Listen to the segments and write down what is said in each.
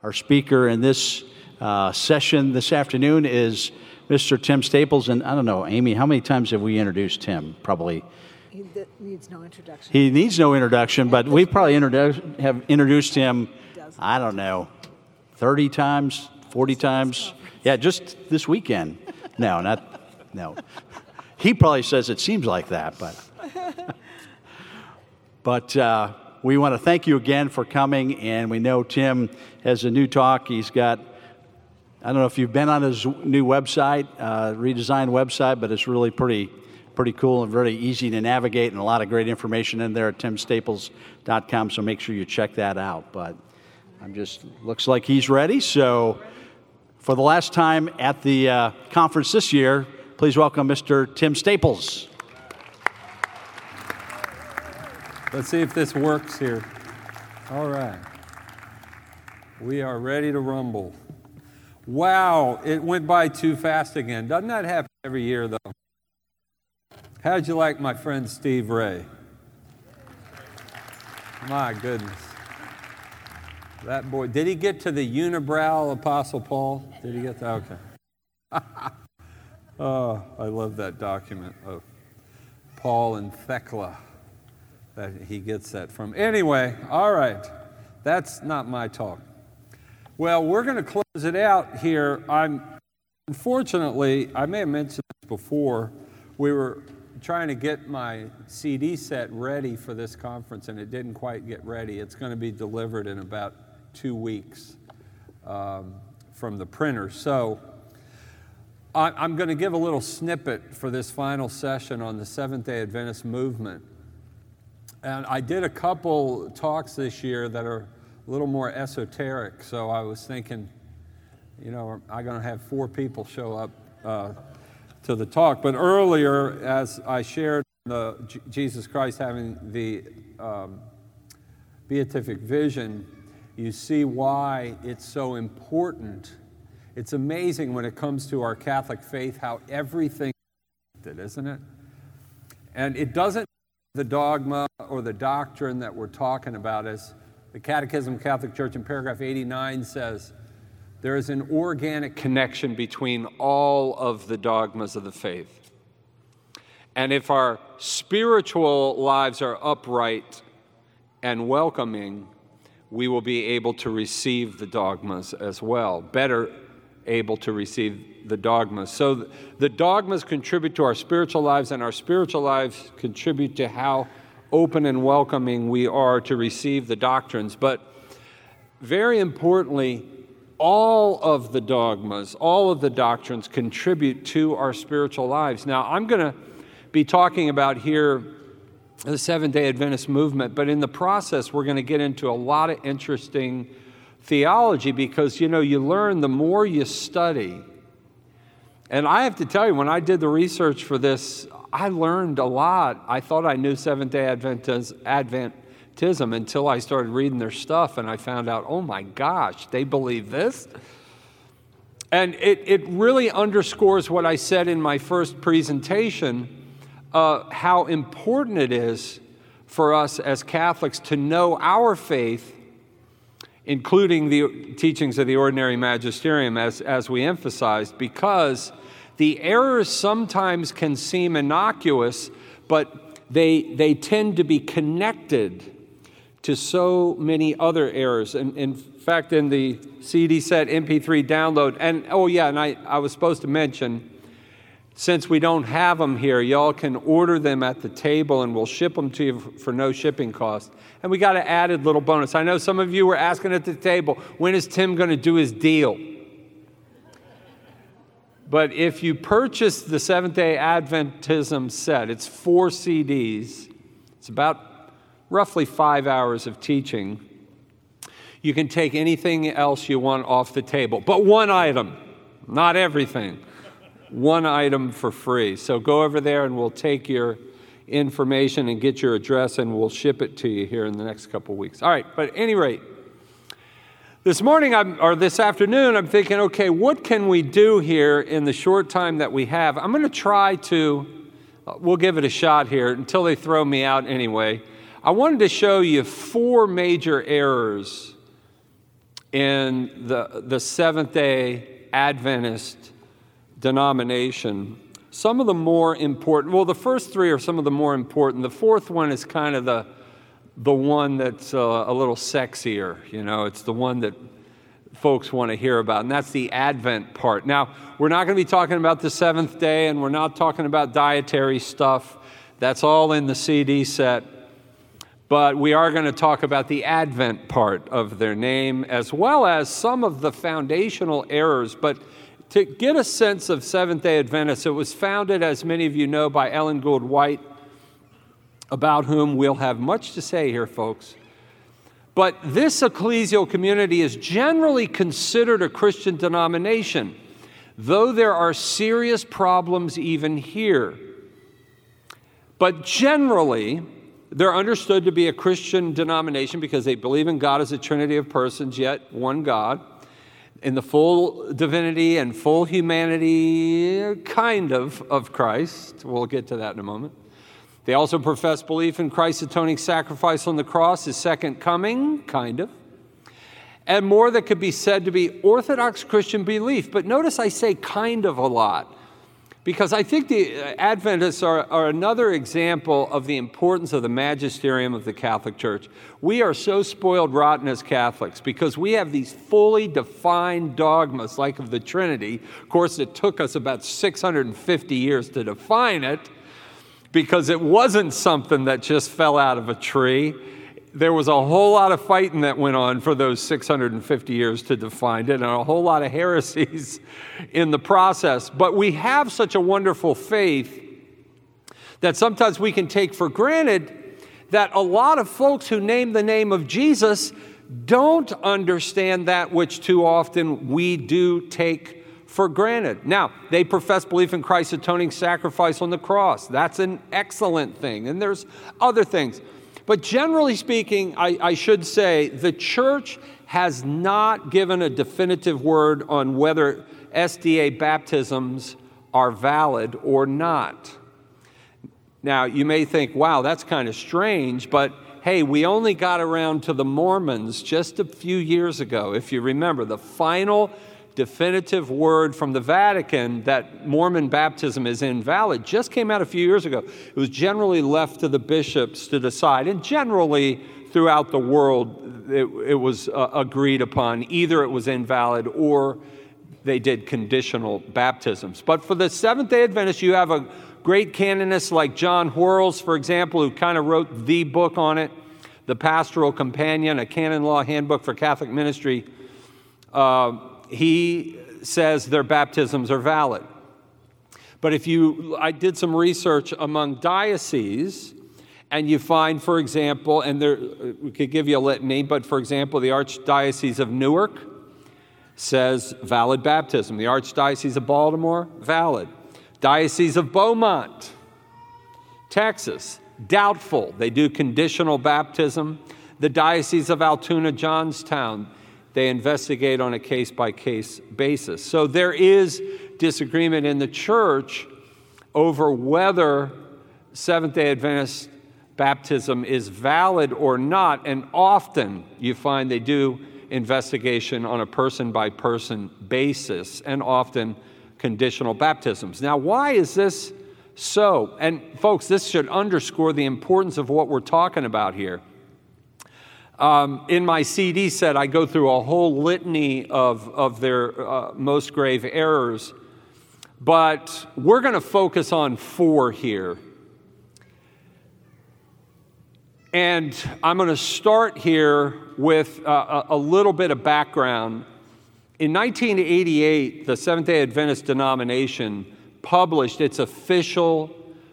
Our speaker in this uh, session this afternoon is Mr. Tim Staples. And I don't know, Amy, how many times have we introduced Tim? Probably. He needs no introduction. He needs no introduction, but we probably introdu- have introduced him, I don't know, 30 times, 40 times. Yeah, just this weekend. No, not, no. He probably says it seems like that, but. but uh, we want to thank you again for coming, and we know Tim has a new talk. He's got, I don't know if you've been on his new website, uh, redesigned website, but it's really pretty, pretty cool and very easy to navigate, and a lot of great information in there at timstaples.com. So make sure you check that out. But I'm just looks like he's ready. So for the last time at the uh, conference this year, please welcome Mr. Tim Staples. Let's see if this works here. All right. We are ready to rumble. Wow, it went by too fast again. Doesn't that happen every year, though? How'd you like my friend Steve Ray? My goodness. That boy, did he get to the unibrow Apostle Paul? Did he get that? Okay. oh, I love that document of Paul and Thecla that he gets that from. Anyway, all right, that's not my talk. Well, we're going to close it out here. I'm unfortunately, I may have mentioned this before. We were trying to get my CD set ready for this conference, and it didn't quite get ready. It's going to be delivered in about two weeks um, from the printer. So I'm going to give a little snippet for this final session on the Seventh day Adventist movement. And I did a couple talks this year that are a little more esoteric, so I was thinking, you know, I'm going to have four people show up uh, to the talk. But earlier, as I shared the J- Jesus Christ having the um, beatific vision, you see why it's so important. It's amazing when it comes to our Catholic faith how everything is connected, isn't it? And it doesn't the dogma or the doctrine that we're talking about, as the Catechism of Catholic Church in paragraph 89 says, there is an organic connection between all of the dogmas of the faith. And if our spiritual lives are upright and welcoming, we will be able to receive the dogmas as well, better able to receive the dogmas. So the dogmas contribute to our spiritual lives, and our spiritual lives contribute to how open and welcoming we are to receive the doctrines. But very importantly, all of the dogmas, all of the doctrines contribute to our spiritual lives. Now, I'm going to be talking about here the Seventh day Adventist movement, but in the process, we're going to get into a lot of interesting theology because, you know, you learn the more you study. And I have to tell you, when I did the research for this, I learned a lot. I thought I knew Seventh day Adventism until I started reading their stuff and I found out, oh my gosh, they believe this? And it, it really underscores what I said in my first presentation uh, how important it is for us as Catholics to know our faith including the teachings of the ordinary magisterium, as, as we emphasized, because the errors sometimes can seem innocuous, but they, they tend to be connected to so many other errors. And in fact, in the CD set MP3 download, and oh, yeah, and I, I was supposed to mention, since we don't have them here, y'all can order them at the table and we'll ship them to you for no shipping cost. And we got an added little bonus. I know some of you were asking at the table, when is Tim going to do his deal? But if you purchase the Seventh day Adventism set, it's four CDs, it's about roughly five hours of teaching. You can take anything else you want off the table, but one item, not everything one item for free. So go over there and we'll take your information and get your address and we'll ship it to you here in the next couple weeks. All right, but at any rate, this morning I'm, or this afternoon, I'm thinking, okay, what can we do here in the short time that we have? I'm going to try to, uh, we'll give it a shot here until they throw me out anyway. I wanted to show you four major errors in the, the Seventh day Adventist denomination. Some of the more important, well, the first three are some of the more important. The fourth one is kind of the, the one that's uh, a little sexier, you know, it's the one that folks want to hear about, and that's the Advent part. Now, we're not going to be talking about the seventh day, and we're not talking about dietary stuff. That's all in the CD set. But we are going to talk about the Advent part of their name, as well as some of the foundational errors. But to get a sense of Seventh day Adventists, it was founded, as many of you know, by Ellen Gould White, about whom we'll have much to say here, folks. But this ecclesial community is generally considered a Christian denomination, though there are serious problems even here. But generally, they're understood to be a Christian denomination because they believe in God as a trinity of persons, yet one God in the full divinity and full humanity, kind of, of Christ. We'll get to that in a moment. They also profess belief in Christ's atoning sacrifice on the cross, his second coming, kind of. And more that could be said to be Orthodox Christian belief. But notice I say kind of a lot because I think the uh, Adventists are, are, another example of the importance of the magisterium of the Catholic Church. We are so spoiled rotten as Catholics because we have these fully defined dogmas, like of the Trinity. Of course, it took us about 650 years to define it because it wasn't something that just fell out of a tree there was a whole lot of fighting that went on for those 650 years to define it, and a whole lot of heresies in the process. But we have such a wonderful faith that sometimes we can take for granted that a lot of folks who name the name of Jesus don't understand that which too often we do take for granted. Now, they profess belief in Christ's atoning sacrifice on the cross. That's an excellent thing. And there's other things. But generally speaking, I, I should say the church has not given a definitive word on whether SDA baptisms are valid or not. Now, you may think, wow, that's kind of strange, but hey, we only got around to the Mormons just a few years ago. If you remember, the final definitive word from the Vatican that Mormon baptism is invalid just came out a few years ago. It was generally left to the bishops to decide, and generally throughout the world, it, it was uh, agreed upon. Either it was invalid or they did conditional baptisms. But for the Seventh day Adventists, you have a great canonist like John Horrells, for example, who kind of wrote the book on it, The Pastoral Companion, a canon law handbook for Catholic ministry. Uh, he says their baptisms are valid. But if you, I did some research among dioceses, and you find, for example, and there, we could give you a litany, but for example, the Archdiocese of Newark says valid baptism. The Archdiocese of Baltimore, valid. Diocese of Beaumont, Texas, doubtful. They do conditional baptism. The Diocese of Altoona, Johnstown, they investigate on a case by case basis. So there is disagreement in the church over whether Seventh day Adventist baptism is valid or not, and often you find they do investigation on a person by person basis, and often conditional baptisms. Now, why is this so? And folks, this should underscore the importance of what we're talking about here. Um, in my CD set, I go through a whole litany of, of their uh, most grave errors, but we're going to focus on four here. And I'm going to start here with uh, a, a little bit of background. In 1988, the Seventh day Adventist denomination published its official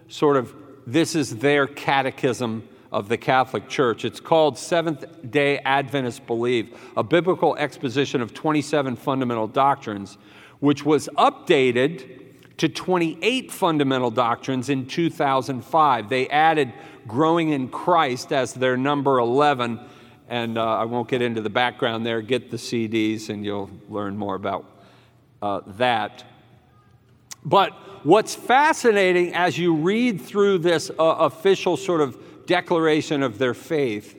sort of this is their catechism of the Catholic Church. It's called Seventh day Adventist Believe, a biblical exposition of 27 fundamental doctrines, which was updated to 28 fundamental doctrines in 2005. They added growing in Christ as their number 11. And uh, I won't get into the background there. Get the CDs and you'll learn more about uh, that. But what's fascinating as you read through this uh, official sort of declaration of their faith,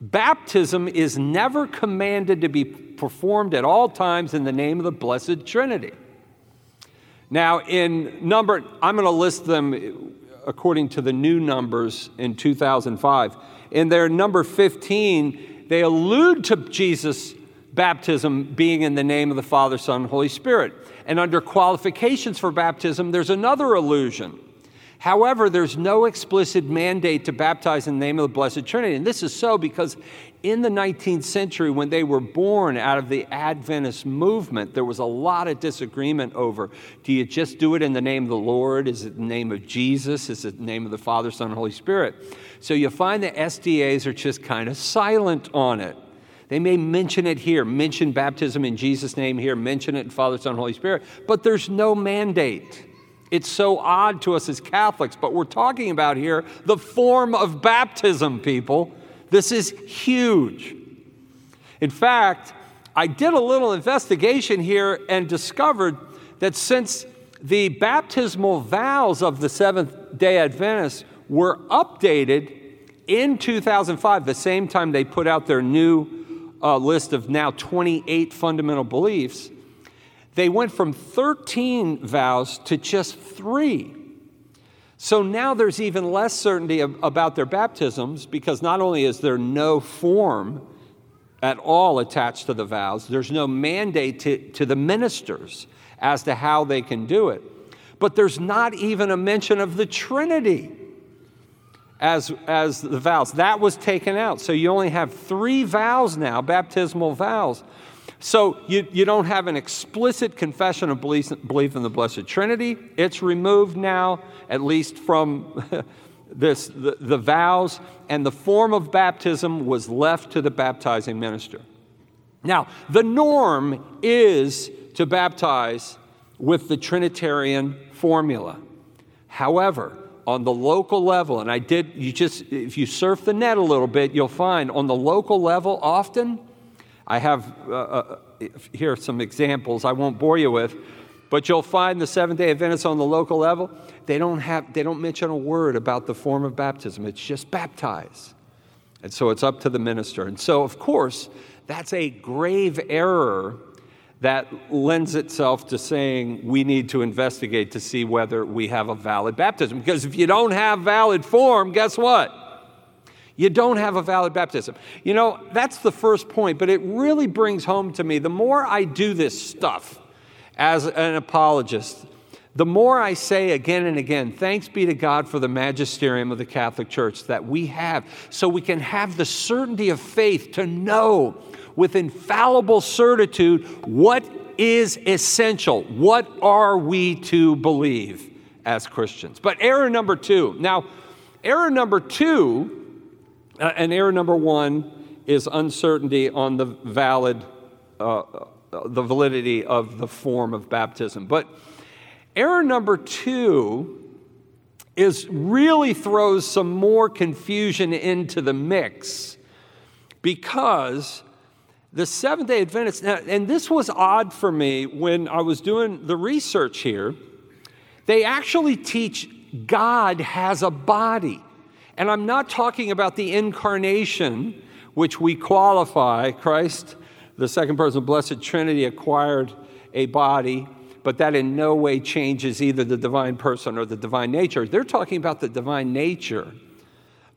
baptism is never commanded to be performed at all times in the name of the Blessed Trinity. Now, in number, I'm going to list them according to the new numbers in 2005. In their number 15, they allude to Jesus' baptism being in the name of the Father, Son, Holy Spirit. And under qualifications for baptism, there's another allusion. However, there's no explicit mandate to baptize in the name of the Blessed Trinity. And this is so because in the 19th century, when they were born out of the Adventist movement, there was a lot of disagreement over do you just do it in the name of the Lord? Is it the name of Jesus? Is it the name of the Father, Son, and Holy Spirit? So you find the SDAs are just kind of silent on it. They may mention it here, mention baptism in Jesus' name here, mention it in Father, Son, Holy Spirit, but there's no mandate. It's so odd to us as Catholics, but we're talking about here the form of baptism, people. This is huge. In fact, I did a little investigation here and discovered that since the baptismal vows of the Seventh day Adventists were updated in 2005, the same time they put out their new uh, list of now 28 fundamental beliefs, they went from 13 vows to just three. So now there's even less certainty about their baptisms because not only is there no form at all attached to the vows, there's no mandate to, to the ministers as to how they can do it. But there's not even a mention of the Trinity as, as the vows. That was taken out. So you only have three vows now, baptismal vows. So you, you don't have an explicit confession of belief, belief in the Blessed Trinity. It's removed now, at least from this, the, the vows, and the form of baptism was left to the baptizing minister. Now, the norm is to baptize with the Trinitarian formula. However, on the local level, and I did, you just, if you surf the net a little bit, you'll find on the local level, often I have uh, uh, here some examples I won't bore you with, but you'll find the Seventh day Adventists on the local level, they don't, have, they don't mention a word about the form of baptism. It's just baptize. And so it's up to the minister. And so, of course, that's a grave error that lends itself to saying we need to investigate to see whether we have a valid baptism. Because if you don't have valid form, guess what? You don't have a valid baptism. You know, that's the first point, but it really brings home to me the more I do this stuff as an apologist, the more I say again and again, thanks be to God for the magisterium of the Catholic Church that we have, so we can have the certainty of faith to know with infallible certitude what is essential. What are we to believe as Christians? But error number two. Now, error number two uh, and error number one is uncertainty on the valid, uh, uh, the validity of the form of baptism. But error number two is really throws some more confusion into the mix because the Seventh day Adventists, and this was odd for me when I was doing the research here, they actually teach God has a body. And I'm not talking about the incarnation, which we qualify. Christ, the second person of Blessed Trinity, acquired a body, but that in no way changes either the divine person or the divine nature. They're talking about the divine nature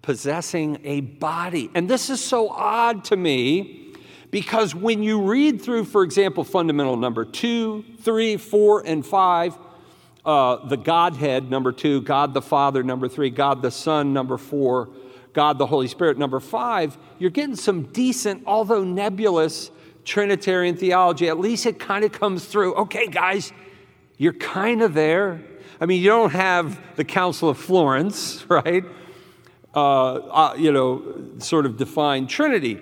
possessing a body. And this is so odd to me because when you read through, for example, fundamental number two, three, four, and five, uh, the Godhead, number two, God the Father, number three, God the Son, number four, God the Holy Spirit, number five, you're getting some decent, although nebulous, Trinitarian theology. At least it kind of comes through. Okay, guys, you're kind of there. I mean, you don't have the Council of Florence, right? Uh, uh, you know, sort of define Trinity.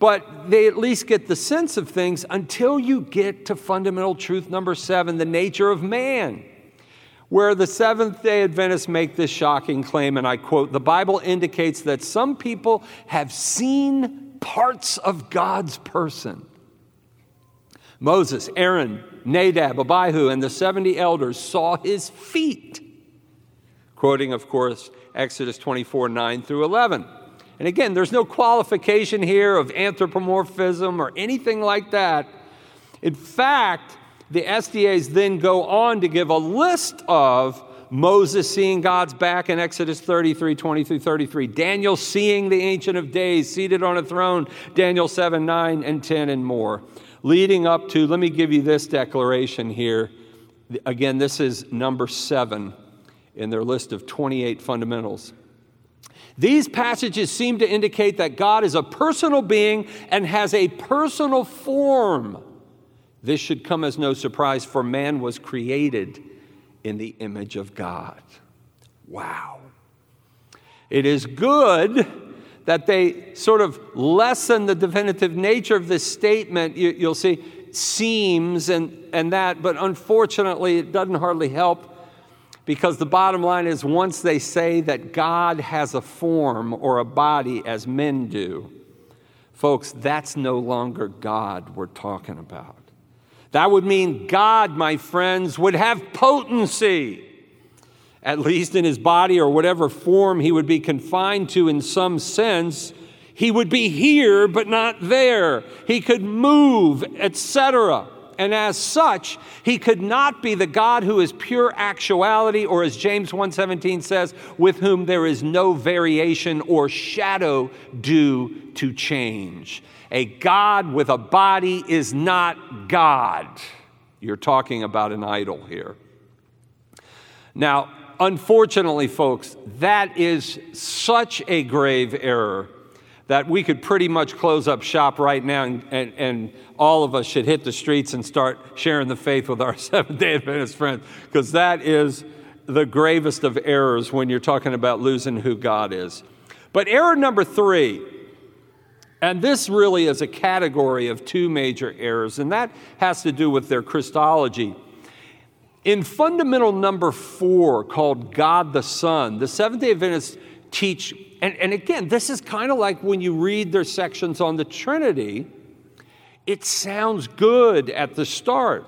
But they at least get the sense of things until you get to fundamental truth number seven the nature of man where the Seventh day Adventists make this shocking claim, and I quote The Bible indicates that some people have seen parts of God's person. Moses, Aaron, Nadab, Abihu, and the 70 elders saw his feet. Quoting, of course, Exodus 24 9 through 11. And again, there's no qualification here of anthropomorphism or anything like that. In fact, the SDAs then go on to give a list of Moses seeing God's back in Exodus 33, 23, 33. Daniel seeing the Ancient of Days seated on a throne, Daniel 7, 9, and 10, and more. Leading up to, let me give you this declaration here. Again, this is number seven in their list of 28 fundamentals. These passages seem to indicate that God is a personal being and has a personal form. This should come as no surprise, for man was created in the image of God. Wow. It is good that they sort of lessen the definitive nature of this statement. You, will see seems and, and that, but unfortunately, it doesn't hardly help because the bottom line is once they say that God has a form or a body as men do, folks, that's no longer God we're talking about. That would mean God, my friends, would have potency, at least in his body or whatever form he would be confined to in some sense. He would be here, but not there. He could move, etc. And as such, he could not be the God who is pure actuality, or as James 1:17 says, with whom there is no variation or shadow due to change. A God with a body is not God. You're talking about an idol here. Now, unfortunately, folks, that is such a grave error that we could pretty much close up shop right now and, and, and, all of us should hit the streets and start sharing the faith with our Seventh day Adventist friends, because that is the gravest of errors when you're talking about losing who God is. But error number three and this really is a category of two major errors, and that has to do with their Christology. In fundamental number four, called God the Son, the Seventh day Adventists teach, and, and again, this is kind of like when you read their sections on the Trinity, it sounds good at the start.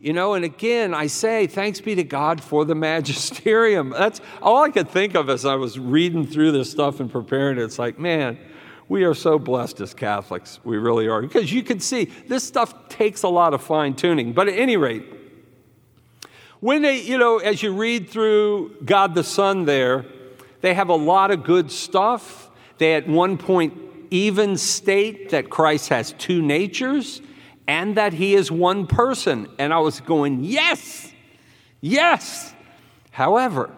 You know, and again, I say, thanks be to God for the magisterium. That's all I could think of as I was reading through this stuff and preparing it. It's like, man, we are so blessed as Catholics. We really are. Because you can see this stuff takes a lot of fine tuning. But at any rate, when they, you know, as you read through God the Son there, they have a lot of good stuff. They at one point even state that Christ has two natures and that he is one person. And I was going, yes, yes. However,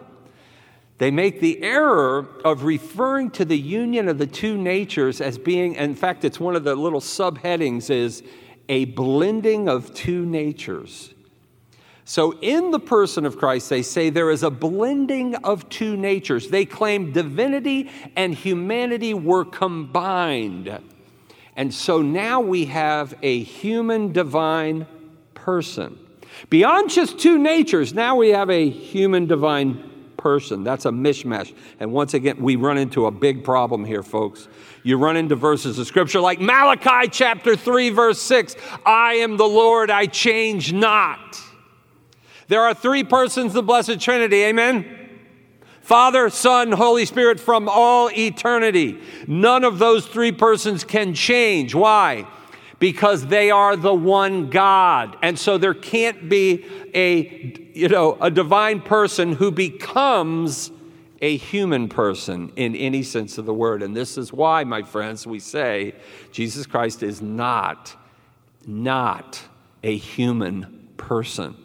they make the error of referring to the union of the two natures as being, in fact, it's one of the little subheadings is a blending of two natures. So, in the person of Christ, they say there is a blending of two natures. They claim divinity and humanity were combined. And so now we have a human divine person. Beyond just two natures, now we have a human divine person. That's a mishmash. And once again, we run into a big problem here, folks. You run into verses of scripture like Malachi chapter 3, verse 6 I am the Lord, I change not. There are three persons, the Blessed Trinity, amen? Father, Son, Holy Spirit from all eternity. None of those three persons can change. Why? Because they are the one God. And so there can't be a, you know, a divine person who becomes a human person in any sense of the word. And this is why, my friends, we say Jesus Christ is not, not a human person.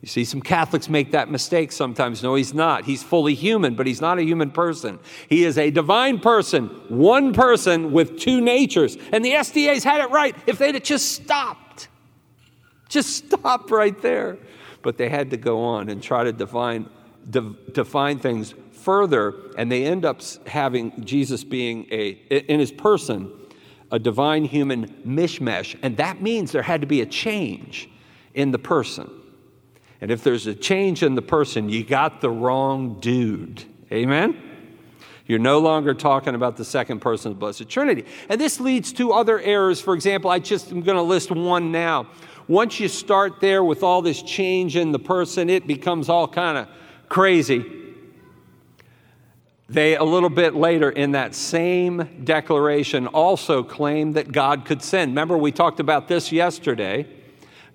You see, some Catholics make that mistake sometimes. No, he's not. He's fully human, but he's not a human person. He is a divine person, one person with two natures. And the SDAs had it right if they'd just stopped. Just stop right there. But they had to go on and try to define, de- define things further, and they end up having Jesus being a, in his person, a divine human mishmash. And that means there had to be a change in the person. And if there's a change in the person, you got the wrong dude. Amen? You're no longer talking about the second person of the Blessed Trinity. And this leads to other errors. For example, I just am going to list one now. Once you start there with all this change in the person, it becomes all kind of crazy. They, a little bit later in that same declaration, also claim that God could sin. Remember, we talked about this yesterday.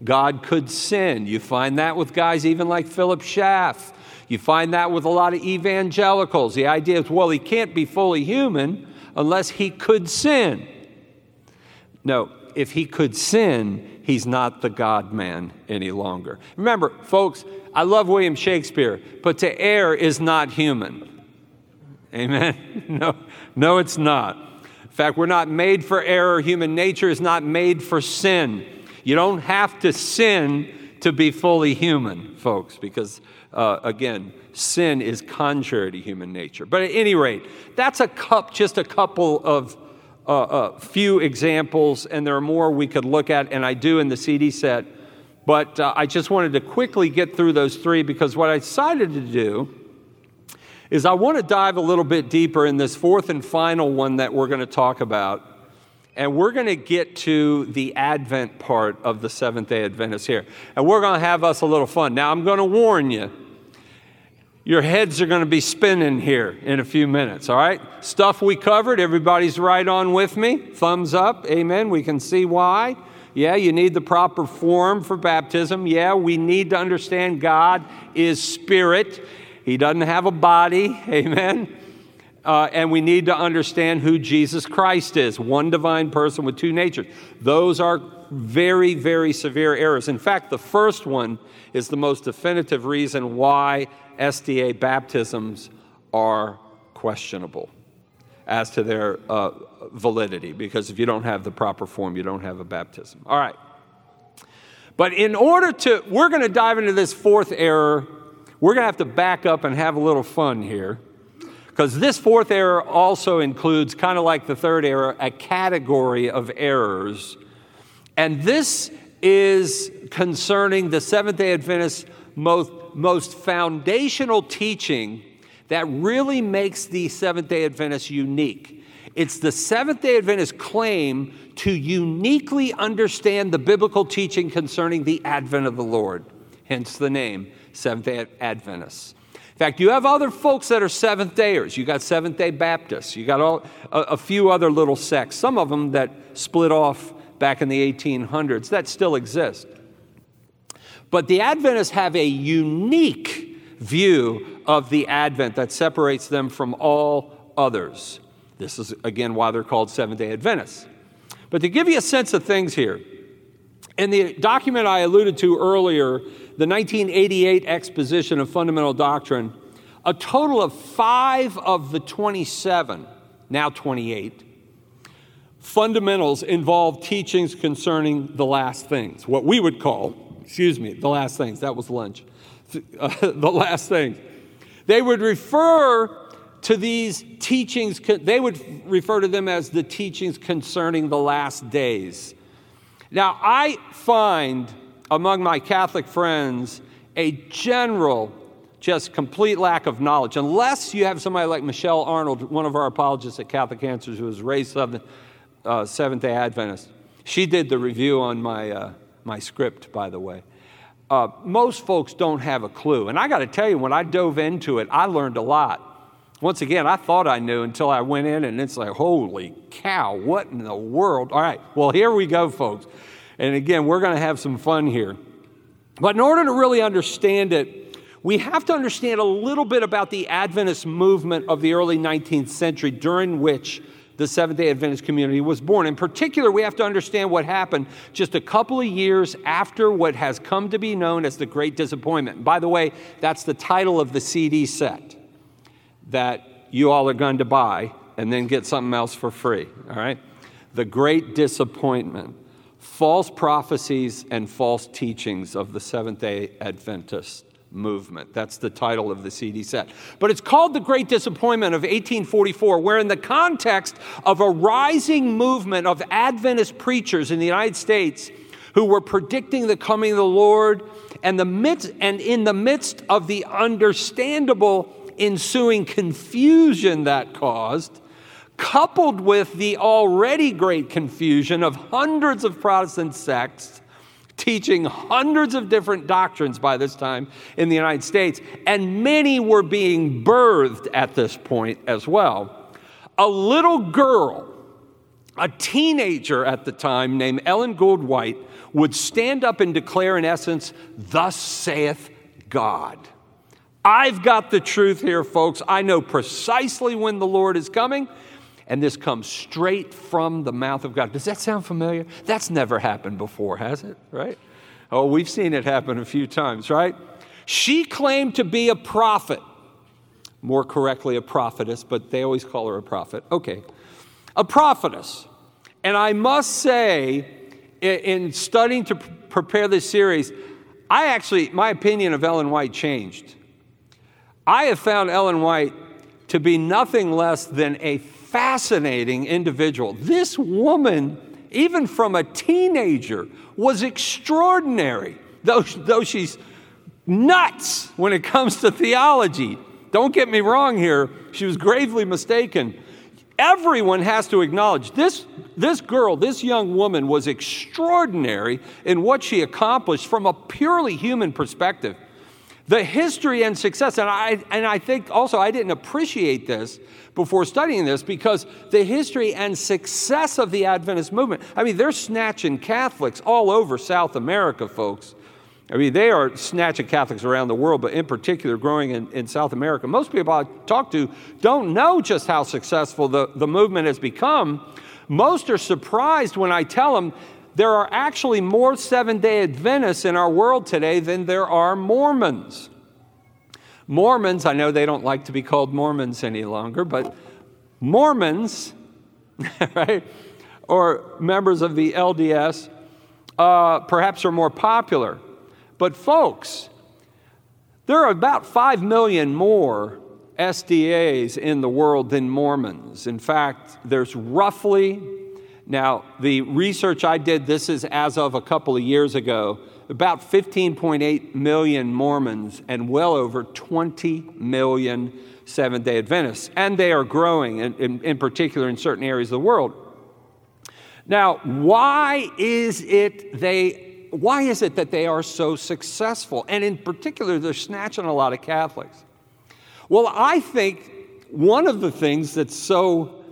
God could sin. You find that with guys even like Philip Schaff. You find that with a lot of evangelicals. The idea is, well, he can't be fully human unless he could sin. No, if he could sin, he's not the God man any longer. Remember, folks, I love William Shakespeare, but to err is not human. Amen? No, no, it's not. In fact, we're not made for error. Human nature is not made for sin. You don't have to sin to be fully human, folks, because uh, again, sin is contrary to human nature. But at any rate, that's a cup, just a couple of uh, uh, few examples, and there are more we could look at, and I do in the CD set. But uh, I just wanted to quickly get through those three because what I decided to do is I want to dive a little bit deeper in this fourth and final one that we're going to talk about. And we're going to get to the Advent part of the Seventh day Adventist here. And we're going to have us a little fun. Now, I'm going to warn you, your heads are going to be spinning here in a few minutes, all right? Stuff we covered, everybody's right on with me. Thumbs up, amen. We can see why. Yeah, you need the proper form for baptism. Yeah, we need to understand God is spirit he doesn't have a body, amen? Uh, and we need to understand who Jesus Christ is one divine person with two natures. Those are very, very severe errors. In fact, the first one is the most definitive reason why SDA baptisms are questionable as to their uh, validity, because if you don't have the proper form, you don't have a baptism. All right. But in order to, we're going to dive into this fourth error we're going to have to back up and have a little fun here because this fourth error also includes, kind of like the third error, a category of errors. And this is concerning the Seventh day Adventist most, most foundational teaching that really makes the Seventh day Adventist unique. It's the Seventh day Adventist claim to uniquely understand the biblical teaching concerning the advent of the Lord, hence the name Seventh day Adventists. In fact, you have other folks that are Seventh dayers. You got Seventh day Baptists. You got all, a, a few other little sects, some of them that split off back in the 1800s that still exist. But the Adventists have a unique view of the Advent that separates them from all others. This is, again, why they're called Seventh day Adventists. But to give you a sense of things here, in the document I alluded to earlier, the 1988 Exposition of Fundamental Doctrine, a total of five of the 27, now 28, fundamentals involve teachings concerning the last things, what we would call, excuse me, the last things. That was lunch. Uh, the last things. They would refer to these teachings, they would refer to them as the teachings concerning the last days. Now, I find among my Catholic friends a general, just complete lack of knowledge, unless you have somebody like Michelle Arnold, one of our apologists at Catholic Answers, who was raised Seventh, uh, Seventh day Adventist. She did the review on my, uh, my script, by the way. Uh, most folks don't have a clue. And I got to tell you, when I dove into it, I learned a lot. Once again, I thought I knew until I went in, and it's like, holy cow, what in the world? All right, well, here we go, folks. And again, we're going to have some fun here. But in order to really understand it, we have to understand a little bit about the Adventist movement of the early 19th century during which the Seventh day Adventist community was born. In particular, we have to understand what happened just a couple of years after what has come to be known as the Great Disappointment. by the way, that's the title of the CD set that you all are going to buy and then get something else for free, all right? The Great Disappointment false prophecies and false teachings of the Seventh day Adventist movement. That's the title of the CD set. But it's called The Great Disappointment of 1844, where, in the context of a rising movement of Adventist preachers in the United States who were predicting the coming of the Lord, and, the midst, and in the midst of the understandable ensuing confusion that caused, coupled with the already great confusion of hundreds of Protestant sects, teaching hundreds of different doctrines by this time in the United States, and many were being birthed at this point as well. A little girl, a teenager at the time named Ellen Gould White, would stand up and declare, in essence, Thus saith God. I've got the truth here, folks. I know precisely when the Lord is coming. And this comes straight from the mouth of God. Does that sound familiar? That's never happened before, has it? Right? Oh, we've seen it happen a few times, right? She claimed to be a prophet, more correctly, a prophetess, but they always call her a prophet. Okay, a prophetess. And I must say, in studying to prepare this series, I actually, my opinion of Ellen White changed. I have found Ellen White to be nothing less than a fascinating individual. This woman, even from a teenager, was extraordinary, though, though she's nuts when it comes to theology. Don't get me wrong here, she was gravely mistaken. Everyone has to acknowledge this, this girl, this young woman, was extraordinary in what she accomplished from a purely human perspective. The history and success, and I, and I think also I didn't appreciate this before studying this because the history and success of the Adventist movement, I mean, they're snatching Catholics all over South America, folks. I mean, they are snatching Catholics around the world, but in particular, growing in, in South America. Most people I talk to don't know just how successful the, the movement has become. Most are surprised when I tell them there are actually more Seventh day Adventists in our world today than there are Mormons. Mormons, I know they don't like to be called Mormons any longer, but Mormons, right, or members of the LDS, uh, perhaps are more popular. But, folks, there are about 5 million more SDAs in the world than Mormons. In fact, there's roughly now, the research I did, this is as of a couple of years ago, about 15.8 million Mormons and well over 20 million Seventh day Adventists. And they are growing, in, in, in particular in certain areas of the world. Now, why is it they why is it that they are so successful? And in particular, they're snatching a lot of Catholics. Well, I think one of the things that's so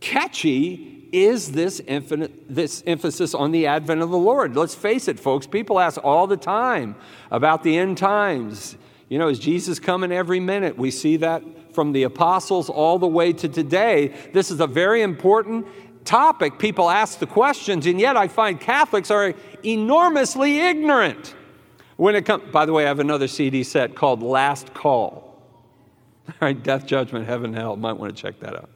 catchy is this, infinite, this emphasis on the advent of the Lord. Let's face it, folks, people ask all the time about the end times. You know, is Jesus coming every minute? We see that from the apostles all the way to today. This is a very important topic. People ask the questions, and yet I find Catholics are enormously ignorant when it comes. By the way, I have another CD set called Last Call. All right, Death, Judgment, Heaven, Hell. Might want to check that out.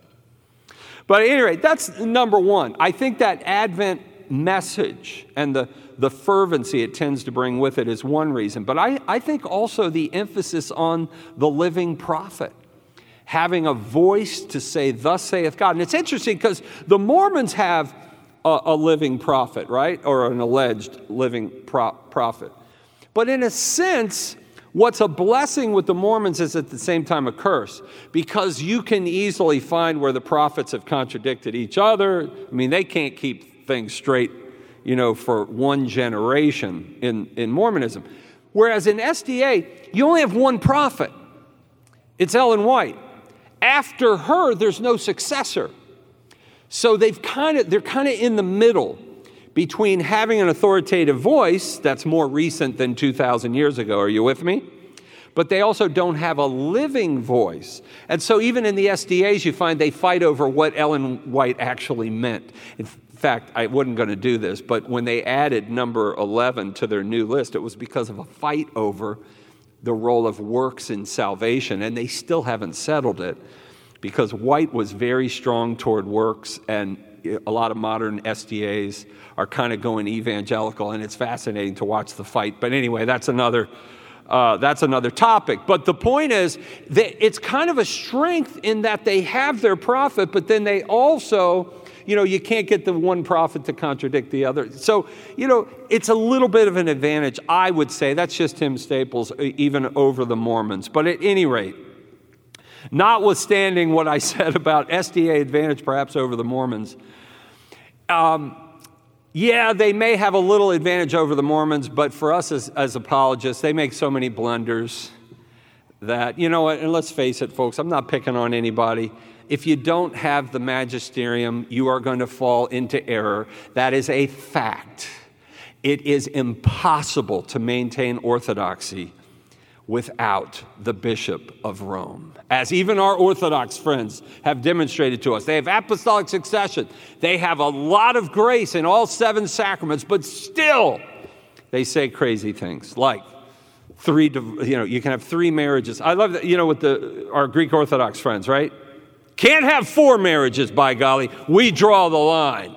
But at any rate, that's number one. I think that Advent message and the, the fervency it tends to bring with it is one reason. But I, I think also the emphasis on the living prophet having a voice to say, Thus saith God. And it's interesting because the Mormons have a, a, living prophet, right? Or an alleged living pro- prophet. But in a sense, What's a blessing with the Mormons is at the same time a curse because you can easily find where the prophets have contradicted each other. I mean, they can't keep things straight, you know, for one generation in, in Mormonism. Whereas in SDA, you only have one prophet. It's Ellen White. After her, there's no successor. So they've kind of they're kind of in the middle between having an authoritative voice that's more recent than 2,000 years ago. Are you with me? But they also don't have a living voice. And so, even in the SDAs, you find they fight over what Ellen White actually meant. In fact, I wasn't going to do this, but when they added number 11 to their new list, it was because of a fight over the role of works in salvation, and they still haven't settled it because White was very strong toward works, and a lot of modern SDAs are kind of going evangelical, and it's fascinating to watch the fight. But anyway, that's another. Uh, that's another topic. But the point is that it's kind of a strength in that they have their prophet, but then they also, you know, you can't get the one prophet to contradict the other. So, you know, it's a little bit of an advantage, I would say. That's just Tim Staples, even over the Mormons. But at any rate, notwithstanding what I said about SDA advantage perhaps over the Mormons, um, yeah, they may have a little advantage over the Mormons, but for us as, as apologists, they make so many blunders that, you know what, and let's face it, folks, I'm not picking on anybody. If you don't have the magisterium, you are going to fall into error. That is a fact. It is impossible to maintain orthodoxy without the Bishop of Rome. As even our Orthodox friends have demonstrated to us, they have apostolic succession, they have a lot of grace in all seven sacraments, but still they say crazy things like three, you know, you can have three marriages. I love that, you know, with the, our Greek Orthodox friends, right? Can't have four marriages, by golly. We draw the line.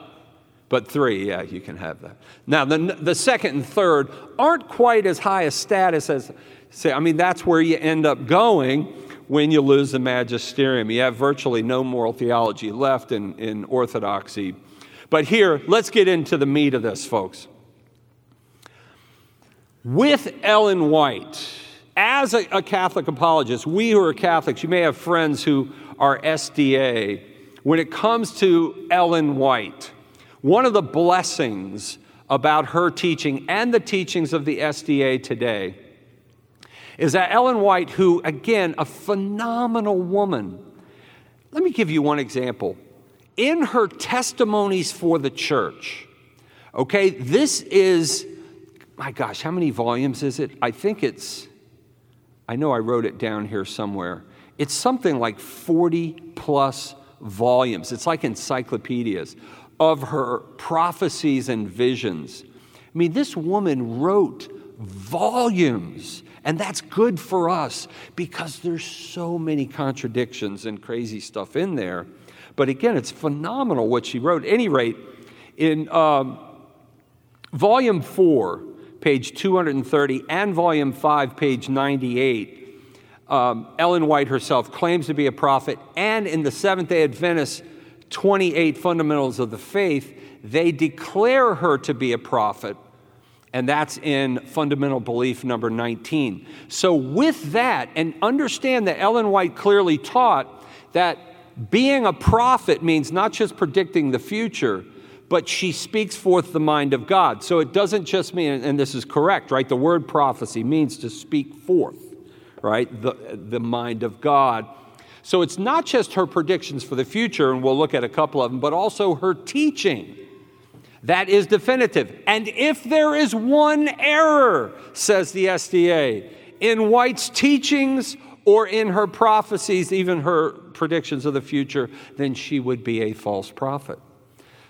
But three, yeah, you can have that. Now, the, the second and third aren't quite as high a status as, say, I mean, that's where you end up going when you lose the magisterium. You have virtually no moral theology left in, in orthodoxy. But here, let's get into the meat of this, folks. With Ellen White, as a, a Catholic apologist, we who are Catholics, you may have friends who are SDA. When it comes to Ellen White, one of the blessings about her teaching and the teachings of the SDA today is that Ellen White, who, again, a phenomenal woman, let me give you one example. In her testimonies for the church, okay, this is, my gosh, how many volumes is it? I think it's, I know I wrote it down here somewhere. It's something like 40 plus volumes. It's like encyclopedias of her prophecies and visions. I mean, this woman wrote volumes and that's good for us because there's so many contradictions and crazy stuff in there. But again, it's phenomenal what she wrote. At any rate, in um, volume four, page 230, and volume five, page 98, um, Ellen White herself claims to be a prophet, and in the Seventh day Adventist 28 Fundamentals of the Faith, they declare her to be a prophet and that's in fundamental belief number 19. So, with that, and understand that Ellen White clearly taught that being a prophet means not just predicting the future, but she speaks forth the mind of God. So, it doesn't just mean, and this is correct, right? The word prophecy means to speak forth, right? The, the mind of God. So, it's not just her predictions for the future, and we'll look at a couple of them, but also her teaching that is definitive. And if there is one error, says the SDA, in White's teachings or in her prophecies, even her predictions of the future, then she would be a false prophet.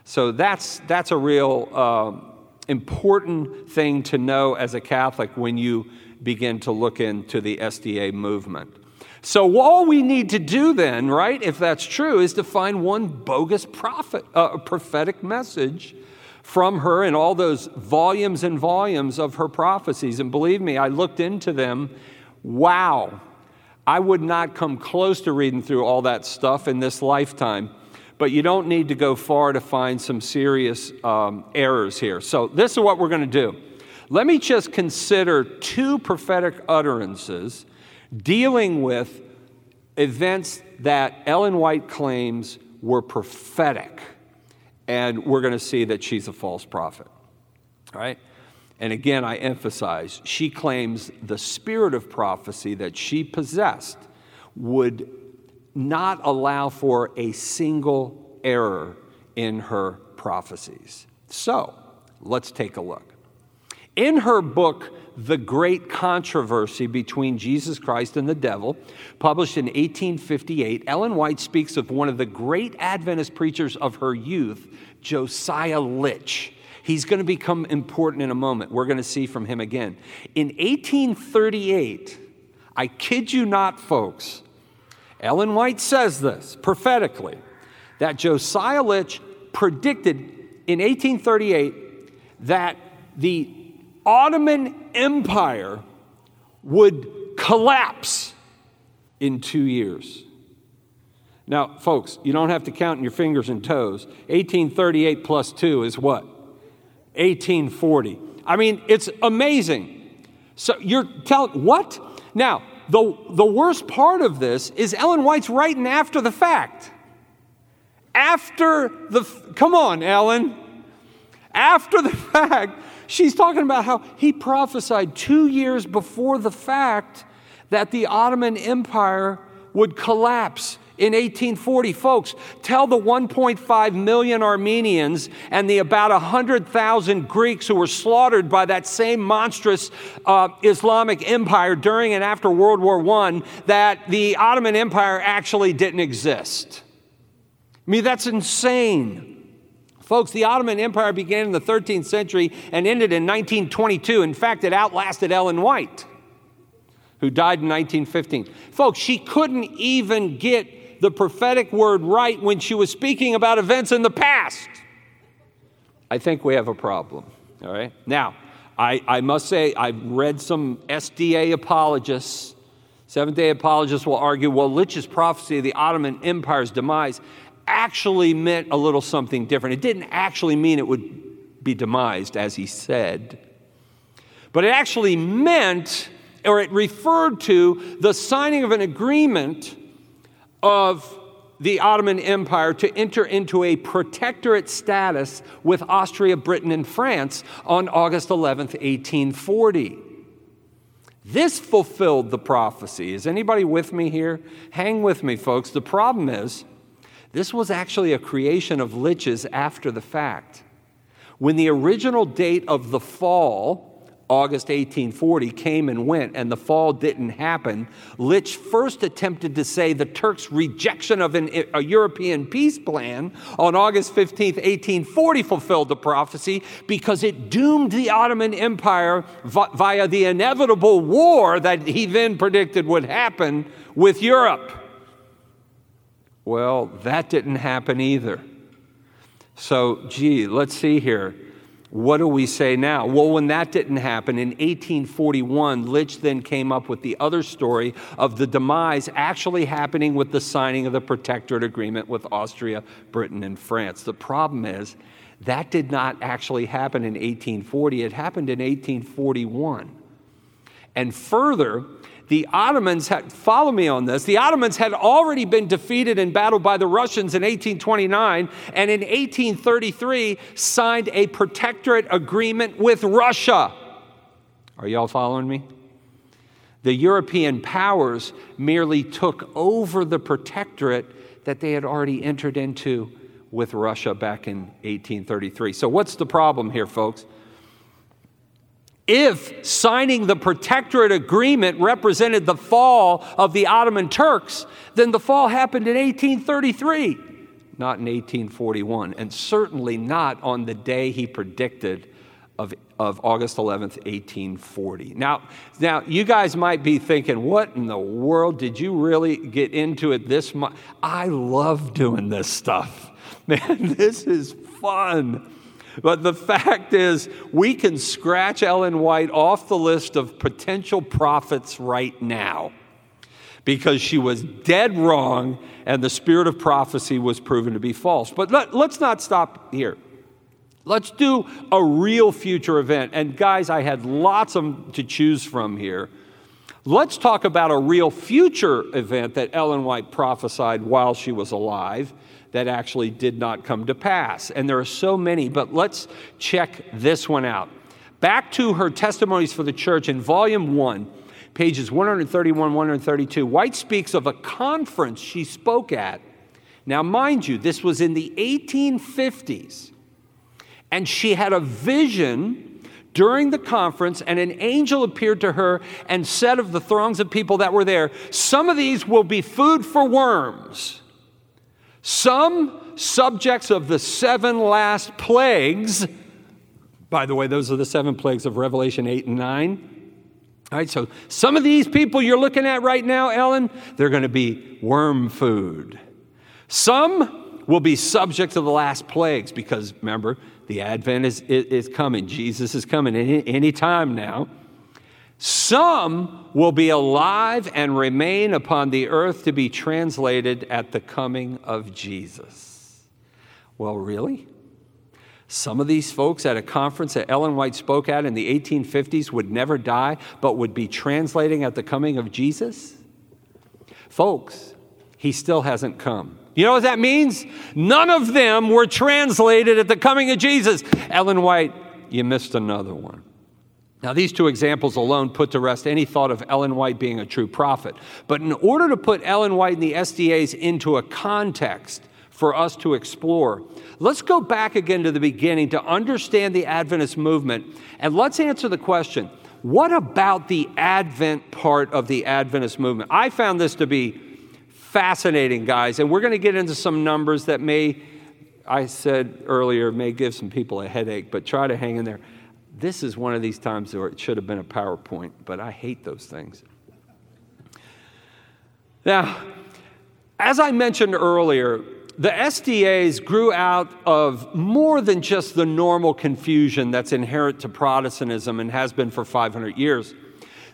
So that's, that's a real um, important thing to know as a Catholic when you begin to look into the SDA movement. So, all we need to do then, right, if that's true, is to find one bogus prophet, uh, prophetic message from her and all those volumes and volumes of her prophecies. And believe me, I looked into them. Wow. I would not come close to reading through all that stuff in this lifetime, but you don't need to go far to find some serious um, errors here. So, this is what we're going to do. Let me just consider two prophetic utterances dealing with events that Ellen White claims were prophetic and we're going to see that she's a false prophet. All right? And again, I emphasize, she claims the spirit of prophecy that she possessed would not allow for a single error in her prophecies. So, let's take a look. In her book, The Great Controversy Between Jesus Christ and the Devil, published in 1858, Ellen White speaks of one of the great Adventist preachers of her youth, Josiah Litch. He's going to become important in a moment. We're going to see from him again. In 1838, I kid you not, folks, Ellen White says this prophetically that Josiah Litch predicted in 1838 that the Ottoman Empire would collapse in two years. Now, folks, you don't have to count in your fingers and toes. 1838 plus 2 is what? 1840. I mean, it's amazing. So you're telling, what? Now, the, the worst part of this is Ellen White's writing after the fact. After the, come on, Ellen. After the fact, she's talking about how he prophesied two years before the fact that the Ottoman Empire would collapse in 1840. Folks, tell the 1.5 million Armenians and the about 100,000 Greeks who were slaughtered by that same monstrous uh, Islamic empire during and after World War I that the Ottoman Empire actually didn't exist. I mean, that's insane. Folks, the Ottoman Empire began in the 13th century and ended in 1922. In fact, it outlasted Ellen White, who died in 1915. Folks, she couldn't even get the prophetic word right when she was speaking about events in the past. I think we have a problem, all right? Now, I, I must say, I've read some SDA apologists. Seventh day apologists will argue, well, Litch's prophecy of the Ottoman Empire's demise actually meant a little something different. It didn't actually mean it would be demised, as he said, but it actually meant, or it referred to, the signing of an agreement of the Ottoman Empire to enter into a protectorate status with Austria, Britain, and France on August 11th, 1840. This fulfilled the prophecy. Is anybody with me here? Hang with me, folks. The problem is, this was actually a creation of Litch's after the fact. When the original date of the fall, August 1840, came and went and the fall didn't happen, Litch first attempted to say the Turks' rejection of an, a European peace plan on August 15, 1840, fulfilled the prophecy because it doomed the Ottoman Empire via the inevitable war that he then predicted would happen with Europe. Well, that didn't happen either. So, gee, let's see here. What do we say now? Well, when that didn't happen in 1841, Litch then came up with the other story of the demise actually happening with the signing of the Protectorate Agreement with Austria, Britain, and France. The problem is that did not actually happen in 1840, it happened in 1841. And further, the Ottomans had, follow me on this, the Ottomans had already been defeated in battle by the Russians in 1829 and in 1833 signed a protectorate agreement with Russia. Are y'all following me? The European powers merely took over the protectorate that they had already entered into with Russia back in 1833. So, what's the problem here, folks? If signing the protectorate agreement represented the fall of the Ottoman Turks, then the fall happened in 1833, not in 1841, and certainly not on the day he predicted of, of August 11th, 1840. Now, now, you guys might be thinking, what in the world did you really get into it this much? I love doing this stuff. Man, this is fun. But the fact is, we can scratch Ellen White off the list of potential prophets right now because she was dead wrong and the spirit of prophecy was proven to be false. But let, us not stop here. Let's do a real future event. And guys, I had lots of to choose from here. Let's talk about a real future event that Ellen White prophesied while she was alive that actually did not come to pass. And there are so many, but let's check this one out. Back to her testimonies for the church in volume one, pages 131, 132, White speaks of a conference she spoke at. Now, mind you, this was in the 1850s, and she had a vision during the conference, and an angel appeared to her and said of the throngs of people that were there, Some of these will be food for worms some subjects of the seven last plagues, by the way, those are the seven plagues of Revelation 8 and 9. All right, so some of these people you're looking at right now, Ellen, they're going to be worm food. Some will be subject to the last plagues because remember, the Advent is, is, coming. Jesus is coming any, any time now. Some will be alive and remain upon the earth to be translated at the coming of Jesus. Well, really? Some of these folks at a conference that Ellen White spoke at in the 1850s would never die, but would be translating at the coming of Jesus? Folks, he still hasn't come. You know what that means? None of them were translated at the coming of Jesus. Ellen White, you missed another one. Now, these two examples alone put to rest any thought of Ellen White being a true prophet. But in order to put Ellen White and the SDAs into a context for us to explore, let's go back again to the beginning to understand the Adventist movement and let's answer the question what about the Advent part of the Adventist movement? I found this to be fascinating, guys, and we're going to get into some numbers that may, I said earlier, may give some people a headache, but try to hang in there. This is one of these times where it should have been a PowerPoint, but I hate those things. Now, as I mentioned earlier, the SDAs grew out of more than just the normal confusion that's inherent to Protestantism and has been for 500 years.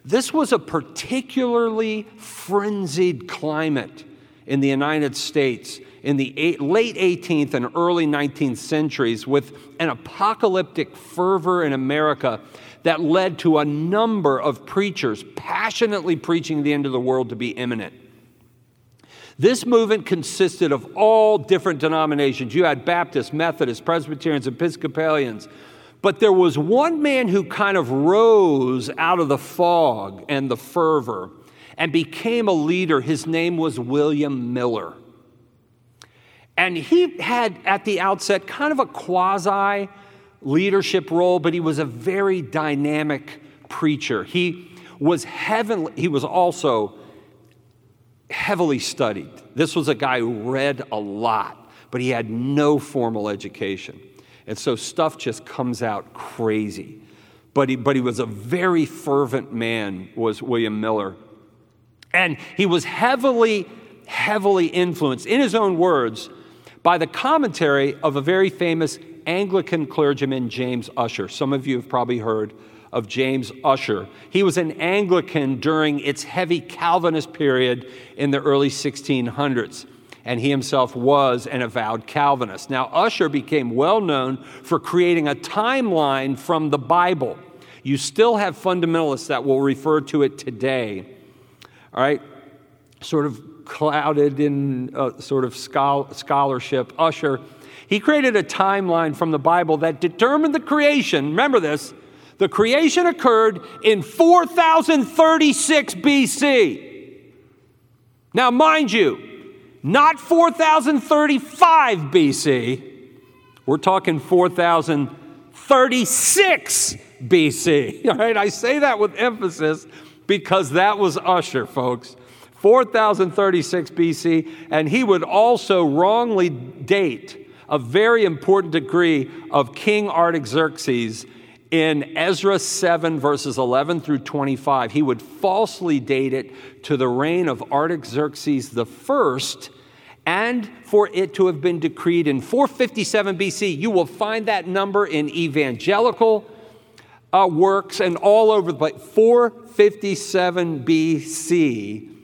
This was a particularly frenzied climate in the United States in the eight, late 18th and early 19th centuries with an apocalyptic fervor in America that led to a number of preachers passionately preaching the end of the world to be imminent. This movement consisted of all different denominations. You had Baptists, Methodists, Presbyterians, Episcopalians. But there was one man who kind of rose out of the fog and the fervor and became a leader. His name was William Miller. And he had, at the outset, kind of a quasi leadership role, but he was a very dynamic preacher. He was heavenly, he was also heavily studied. This was a guy who read a lot, but he had no formal education. And so stuff just comes out crazy. But he, but he was a very fervent man, was William Miller. And he was heavily, heavily influenced, in his own words, by the commentary of a very famous Anglican clergyman, James Ussher. Some of you have probably heard of James Ussher. He was an Anglican during its heavy Calvinist period in the early 1600s, and he himself was an avowed Calvinist. Now, Ussher became well known for creating a timeline from the Bible. You still have fundamentalists that will refer to it today. All right? Sort of clouded in uh, sort of scholarship, Ussher, he created a timeline from the Bible that determined the creation. Remember this the creation occurred in 4036 BC. Now, mind you, not 4035 BC, we're talking 4036 BC. All right, I say that with emphasis because that was Ussher, folks. 4036 BC, and he would also wrongly date a very important decree of King Artaxerxes in Ezra 7, verses 11 through 25. He would falsely date it to the reign of Artaxerxes the first, and for it to have been decreed in 457 BC. You will find that number in evangelical uh, works and all over the place. 457 BC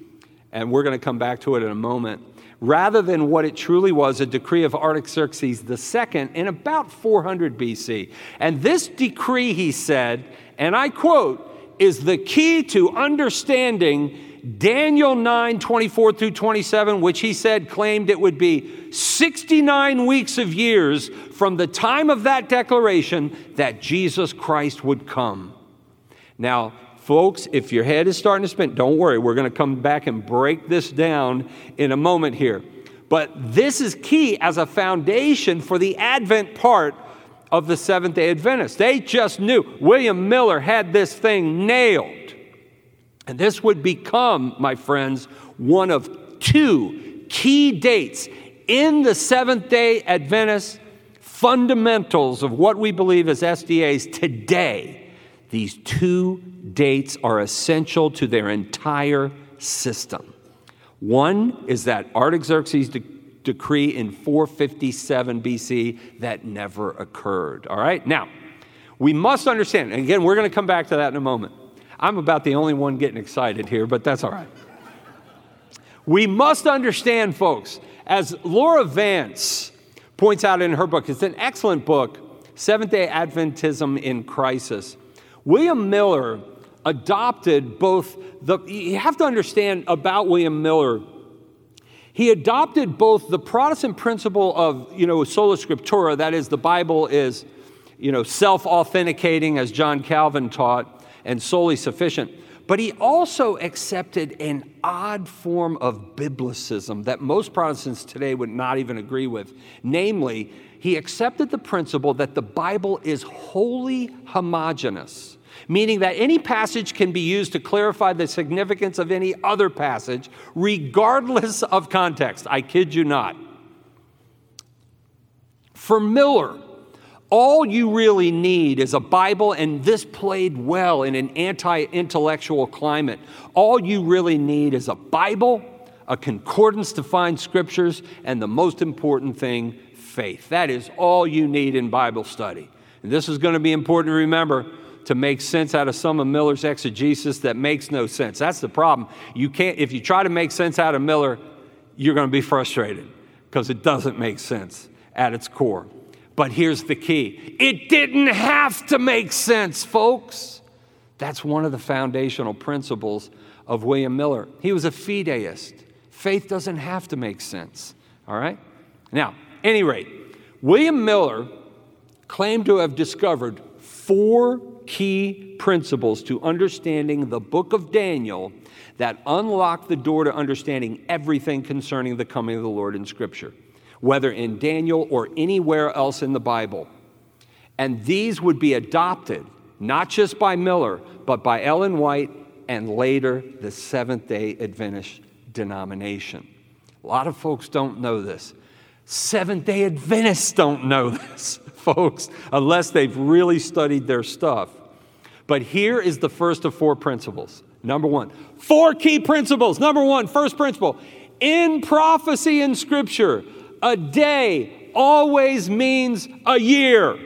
and we're going to come back to it in a moment, rather than what it truly was a decree of Artaxerxes II in about 400 BC. And this decree, he said, and I quote, is the key to understanding Daniel 9 24 through 27, which he said claimed it would be 69 weeks of years from the time of that declaration that Jesus Christ would come. Now, Folks, if your head is starting to spin, don't worry. We're going to come back and break this down in a moment here. But this is key as a foundation for the Advent part of the Seventh day Adventists. They just knew William Miller had this thing nailed. And this would become, my friends, one of two key dates in the Seventh day Adventist fundamentals of what we believe as SDAs today. These two dates are essential to their entire system. One is that Artaxerxes' de- decree in 457 BC that never occurred. All right? Now, we must understand, and again, we're going to come back to that in a moment. I'm about the only one getting excited here, but that's all right. We must understand, folks, as Laura Vance points out in her book, it's an excellent book, Seventh day Adventism in Crisis. William Miller adopted both the, you have to understand about William Miller, He adopted both the Protestant principle of, you know, sola scriptura, that is, the Bible is, you know, self authenticating, as John Calvin taught, and solely sufficient. But he also accepted an odd form of biblicism that most Protestants today would not even agree with. Namely, he accepted the principle that the Bible is wholly homogeneous meaning that any passage can be used to clarify the significance of any other passage, regardless of context. I kid you not. For Miller, all you really need is a Bible, and this played well in an anti intellectual climate. All you really need is a Bible, a concordance to find scriptures, and the most important thing, faith. That is all you need in Bible study. And this is going to be important to remember to make sense out of some of Miller's exegesis that makes no sense. That's the problem. You can't, if you try to make sense out of Miller, you're going to be frustrated because it doesn't make sense at its core. But here's the key it didn't have to make sense, folks. That's one of the foundational principles of William Miller. He was a fideist. Faith doesn't have to make sense. All right? Now, any rate, William Miller claimed to have discovered four key principles to understanding the book of Daniel that unlock the door to understanding everything concerning the coming of the Lord in Scripture, whether in Daniel or anywhere else in the Bible. And these would be adopted not just by Miller, but by Ellen White and later the Seventh day Adventist denomination. A lot of folks don't know this. Seventh day Adventists don't know this, folks, unless they've really studied their stuff. But here is the first of four principles. Number one, four key principles. Number one, first principle in prophecy in Scripture, a day always means a year.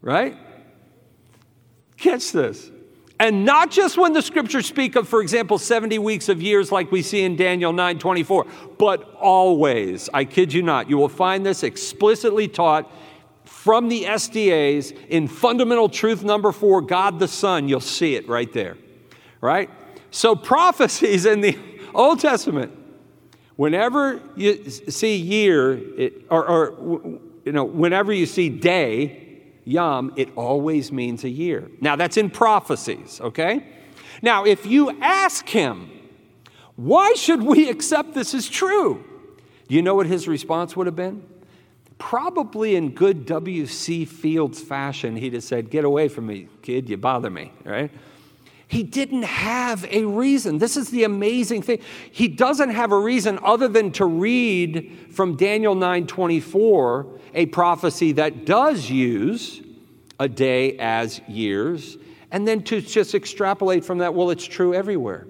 Right? Catch this. And not just when the scriptures speak of, for example, 70 weeks of years like we see in Daniel 9 24, but always. I kid you not. You will find this explicitly taught from the SDAs in fundamental truth number four, God the Son. You'll see it right there. Right? So, prophecies in the Old Testament, whenever you see year, it, or, or you know, whenever you see day, Yom, it always means a year. Now, that's in prophecies, okay? Now, if you ask him, why should we accept this as true? Do you know what his response would have been? Probably in good W.C. Fields fashion, he'd have said, Get away from me, kid, you bother me, right? He didn't have a reason. This is the amazing thing. He doesn't have a reason other than to read from Daniel 9:24, a prophecy that does use a day as years, and then to just extrapolate from that, well, it's true everywhere.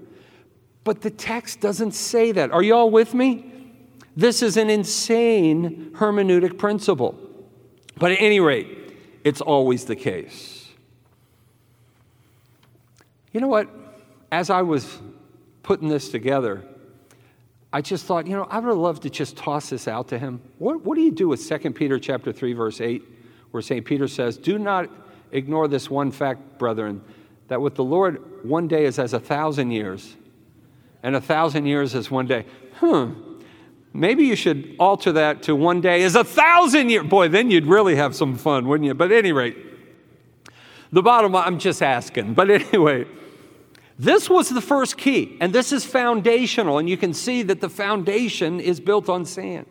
But the text doesn't say that. Are you all with me? This is an insane hermeneutic principle. But at any rate, it's always the case. You know what? As I was putting this together, I just thought, you know, I would loved to just toss this out to him. What, what do you do with 2 Peter chapter 3, verse 8, where St. Peter says, Do not ignore this one fact, brethren, that with the Lord, one day is as a thousand years, and a thousand years is one day. Hmm. Maybe you should alter that to one day is a thousand years. Boy, then you'd really have some fun, wouldn't you? But at any rate, the bottom line, I'm just asking. But anyway, this was the first key, and this is foundational, and you can see that the foundation is built on sand.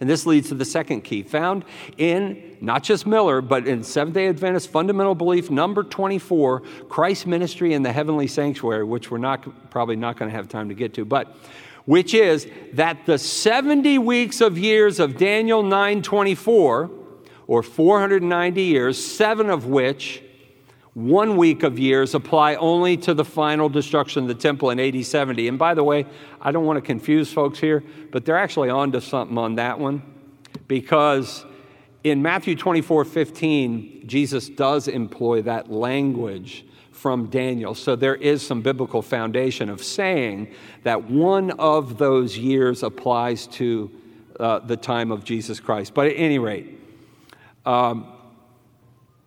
And this leads to the second key, found in not just Miller, but in Seventh day Adventist fundamental belief number 24, Christ's ministry in the heavenly sanctuary, which we're not, probably not going to have time to get to, but which is that the 70 weeks of years of Daniel 924, or 490 years, seven of which one week of years apply only to the final destruction of the temple in AD 70. And by the way, I don't want to confuse folks here, but they're actually on to something on that one because in Matthew 24 15, Jesus does employ that language from Daniel. So there is some biblical foundation of saying that one of those years applies to uh, the time of Jesus Christ. But at any rate, um,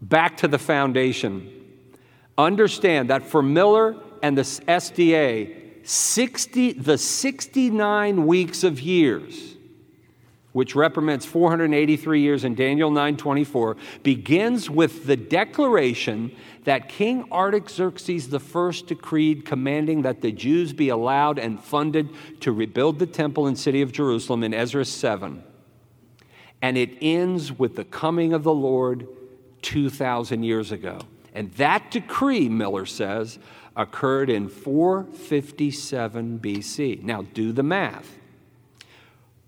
back to the foundation Understand that for Miller and the SDA, 60, the 69 weeks of years, which represents 483 years in Daniel 9:24, begins with the declaration that King Artaxerxes I decreed commanding that the Jews be allowed and funded to rebuild the temple and city of Jerusalem in Ezra 7. And it ends with the coming of the Lord 2,000 years ago. And that decree, Miller says, occurred in 457 BC. Now do the math.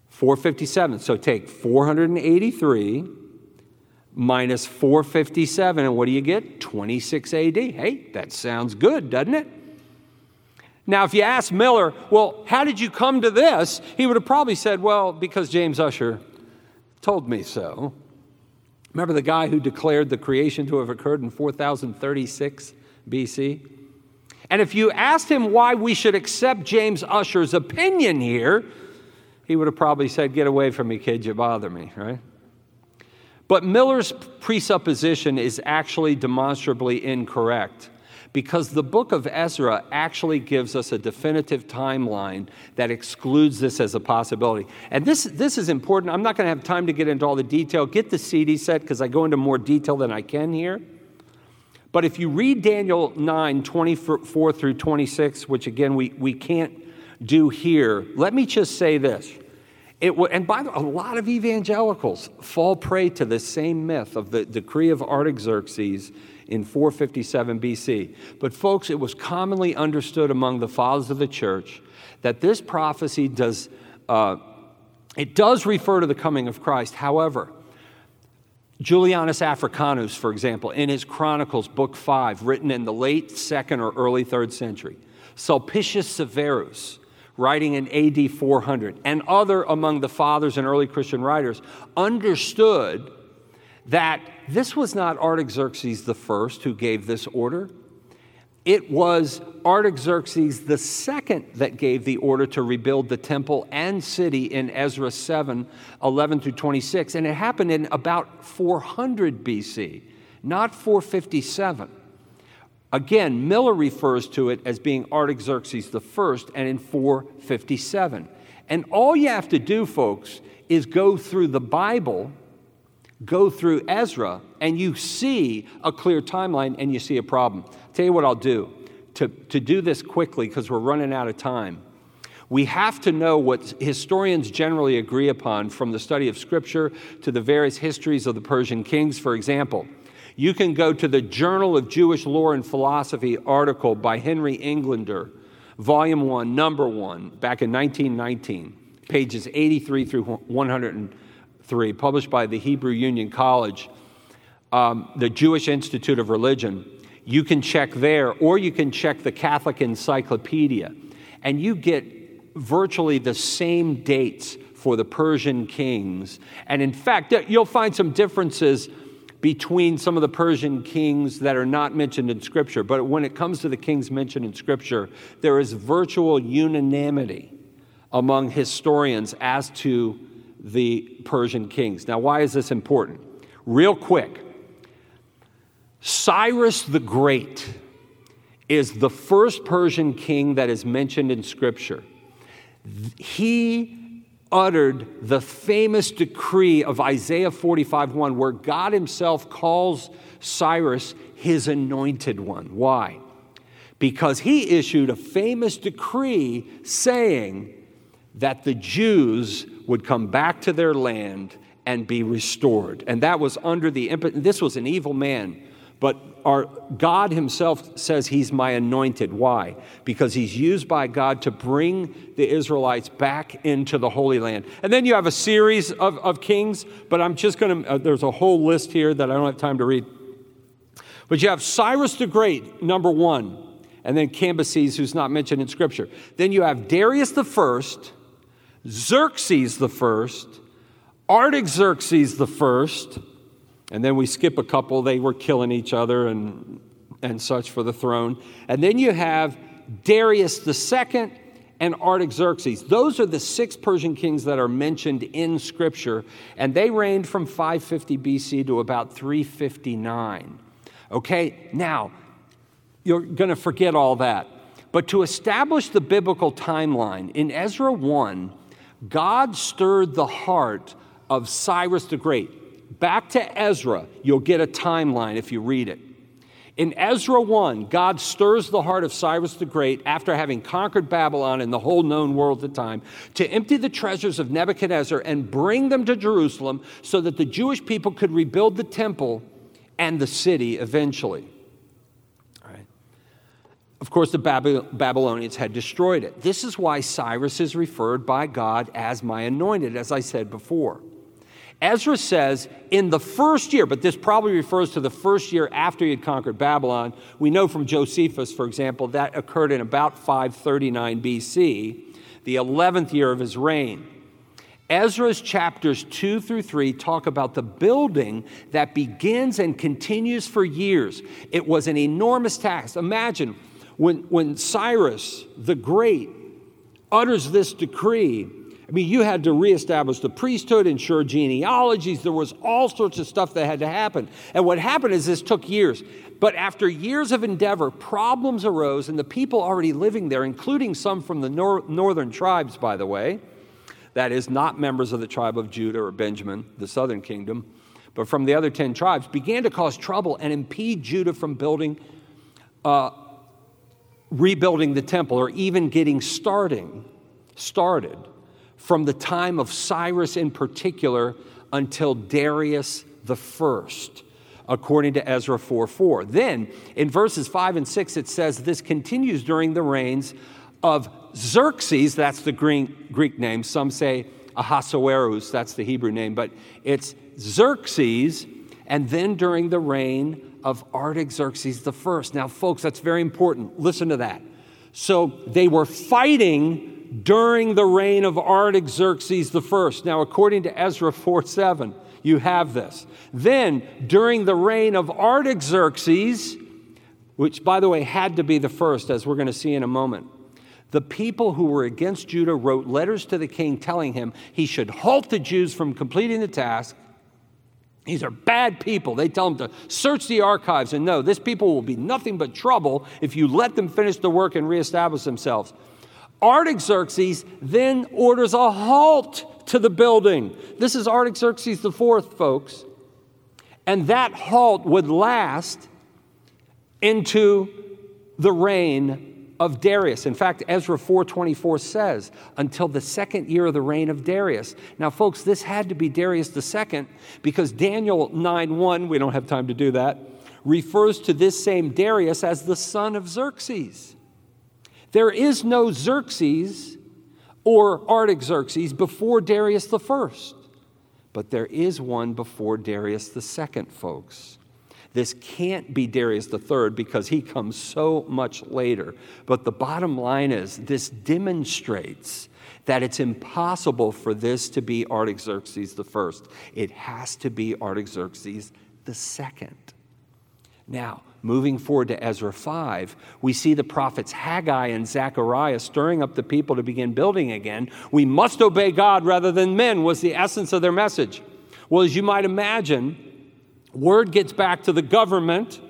457. So take 483 minus 457, and what do you get? 26 AD. Hey, that sounds good, doesn't it? Now, if you ask Miller, well, how did you come to this? He would have probably said, well, because James Ussher told me so. Remember the guy who declared the creation to have occurred in 4036 BC? And if you asked him why we should accept James Ussher's opinion here, he would have probably said, Get away from me, kid, you bother me, right? But Miller's presupposition is actually demonstrably incorrect because the book of Ezra actually gives us a definitive timeline that excludes this as a possibility. And this, this is important. I'm not going to have time to get into all the detail. Get the CD set because I go into more detail than I can here. But if you read Daniel 9, 24 through 26, which again we, we can't do here, let me just say this. It, and by the way, a lot of evangelicals fall prey to the same myth of the decree of Artaxerxes in 457 BC. But, folks, it was commonly understood among the fathers of the church that this prophecy does, uh, it does refer to the coming of Christ. However, Julianus Africanus, for example, in his Chronicles, Book 5, written in the late second or early third century, Sulpicius Severus, writing in AD 400, and other among the fathers and early Christian writers understood that this was not Artaxerxes I who gave this order. It was Artaxerxes II that gave the order to rebuild the temple and city in Ezra 7 11 through 26. And it happened in about 400 BC, not 457. Again, Miller refers to it as being Artaxerxes I and in 457. And all you have to do, folks, is go through the Bible go through Ezra and you see a clear timeline and you see a problem. I'll tell you what I'll do to, to do this quickly because we're running out of time. We have to know what historians generally agree upon from the study of Scripture to the various histories of the Persian kings. For example, you can go to the Journal of Jewish Lore and Philosophy article by Henry Englander, Volume 1, Number 1, back in 1919, pages 83 through 103, published by the Hebrew Union College, um, the Jewish Institute of Religion. You can check there, or you can check the Catholic Encyclopedia, and you get virtually the same dates for the Persian kings. And in fact, you'll find some differences between some of the Persian kings that are not mentioned in Scripture. But when it comes to the kings mentioned in Scripture, there is virtual unanimity among historians as to the Persian kings. Now, why is this important? Real quick Cyrus the Great is the first Persian king that is mentioned in Scripture. He uttered the famous decree of Isaiah 45 1, where God Himself calls Cyrus his anointed one. Why? Because he issued a famous decree saying that the Jews would come back to their land and be restored. And that was under the this was an evil man, but our God himself says he's my anointed. Why? Because he's used by God to bring the Israelites back into the Holy Land. And then you have a series of, of kings, but I'm just going to, uh, there's a whole list here that I don't have time to read. But you have Cyrus the Great, number one, and then Cambyses, who's not mentioned in Scripture. Then you have Darius the First, Xerxes the first, Artaxerxes the first, and then we skip a couple, they were killing each other and, and such for the throne. And then you have Darius second and Artaxerxes. Those are the six Persian kings that are mentioned in Scripture, and they reigned from 550 BC to about 359. Okay, now, you're going to forget all that. But to establish the biblical timeline, in Ezra 1, God stirred the heart of Cyrus the Great. Back to Ezra, you'll get a timeline if you read it. In Ezra 1, God stirs the heart of Cyrus the Great after having conquered Babylon and the whole known world at the time to empty the treasures of Nebuchadnezzar and bring them to Jerusalem so that the Jewish people could rebuild the temple and the city eventually. Of course, the Babylonians had destroyed it. This is why Cyrus is referred by God as my anointed, as I said before. Ezra says in the first year, but this probably refers to the first year after he had conquered Babylon. We know from Josephus, for example, that occurred in about 539 BC, the 11th year of his reign. Ezra's chapters 2 through 3 talk about the building that begins and continues for years. It was an enormous task. Imagine when, when Cyrus the Great utters this decree I mean, you had to reestablish the priesthood, ensure genealogies. There was all sorts of stuff that had to happen. And what happened is this took years. But after years of endeavor, problems arose, and the people already living there, including some from the nor- northern tribes, by the way, that is, not members of the tribe of Judah or Benjamin, the southern kingdom, but from the other 10 tribes, began to cause trouble and impede Judah from building, uh, rebuilding the temple, or even getting starting, started from the time of Cyrus in particular until Darius the first, according to Ezra 4 4. Then in verses 5 and 6, it says this continues during the reigns of Xerxes, that's the Greek name. Some say Ahasuerus, that's the Hebrew name, but it's Xerxes, and then during the reign of Artaxerxes the first. Now, folks, that's very important. Listen to that. So they were fighting during the reign of Artaxerxes I. Now, according to Ezra 4 7, you have this. Then, during the reign of Artaxerxes, which, by the way, had to be the first, as we're going to see in a moment, the people who were against Judah wrote letters to the king telling him he should halt the Jews from completing the task. These are bad people. They tell him to search the archives and know this people will be nothing but trouble if you let them finish the work and reestablish themselves. Artaxerxes then orders a halt to the building. This is Artaxerxes IV, folks. And that halt would last into the reign of Darius. In fact, Ezra 4:24 says, until the second year of the reign of Darius. Now, folks, this had to be Darius II because Daniel 9:1, we don't have time to do that, refers to this same Darius as the son of Xerxes. There is no Xerxes or Artaxerxes before Darius the first, but there is one before Darius the second, folks. This can't be Darius the third because he comes so much later. But the bottom line is this demonstrates that it's impossible for this to be Artaxerxes the first. It has to be Artaxerxes the second. Now, moving forward to Ezra 5, we see the prophets Haggai and Zechariah stirring up the people to begin building again. We must obey God rather than men, was the essence of their message. Well, as you might imagine, word gets back to the government,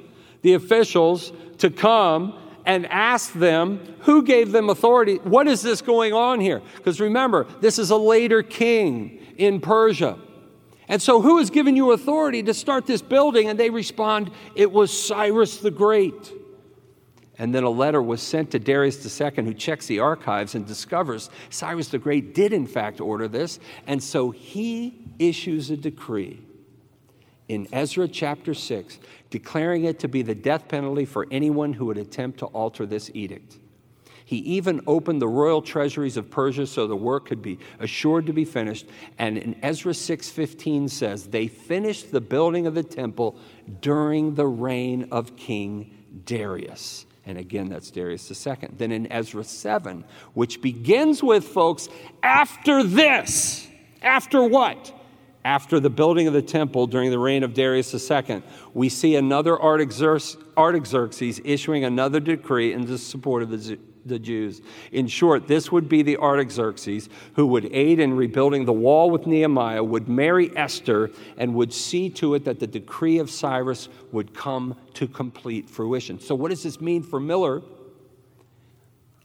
the officials, to come and ask them who gave them authority. What is this going on here? Because remember, this is a later king in Persia. And so, who has given you authority to start this building? And they respond, It was Cyrus the Great. And then a letter was sent to Darius II, who checks the archives and discovers Cyrus the Great did, in fact, order this. And so he issues a decree in Ezra chapter 6, declaring it to be the death penalty for anyone who would attempt to alter this edict. He even opened the royal treasuries of Persia so the work could be assured to be finished. And in Ezra 6:15 says, "They finished the building of the temple during the reign of King Darius." And again, that's Darius II. Then in Ezra 7, which begins with, folks, after this, after what? After the building of the temple during the reign of Darius II, we see another Artaxerxes issuing another decree in the support of the the Jews. In short, this would be the Artaxerxes who would aid in rebuilding the wall with Nehemiah, would marry Esther, and would see to it that the decree of Cyrus would come to complete fruition. So, what does this mean for Miller?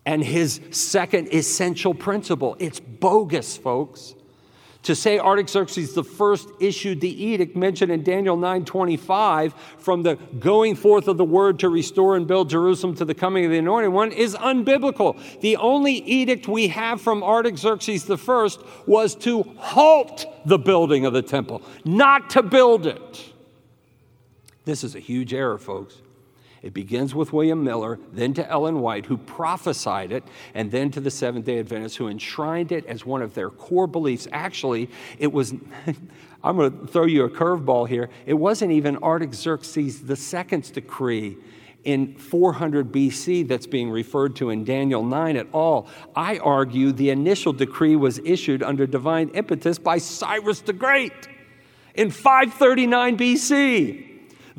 and his second essential principle. It's bogus, folks. To say Artaxerxes I issued the edict mentioned in Daniel 9:25 from the going forth of the word to restore and build Jerusalem to the coming of the anointed one is unbiblical. The only edict we have from Artaxerxes I was to halt the building of the temple, not to build it. This is a huge error, folks. It begins with William Miller, then to Ellen White, who prophesied it, and then to the Seventh day Adventists, who enshrined it as one of their core beliefs. Actually, it was, I'm going to throw you a curveball here. It wasn't even Artaxerxes II's decree in 400 BC that's being referred to in Daniel 9 at all. I argue the initial decree was issued under divine impetus by Cyrus the Great in 539 BC.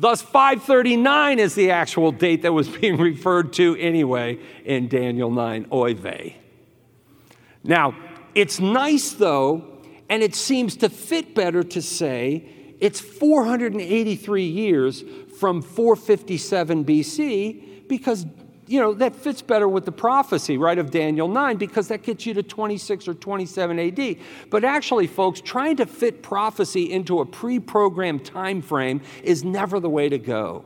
Thus, 539 is the actual date that was being referred to anyway in Daniel 9, oy vey. Now, it's nice though, and it seems to fit better to say it's 483 years from 457 BC because you know, that fits better with the prophecy, right, of Daniel 9, because that gets you to 26 or 27 AD. But actually, folks, trying to fit prophecy into a pre programmed time frame is never the way to go.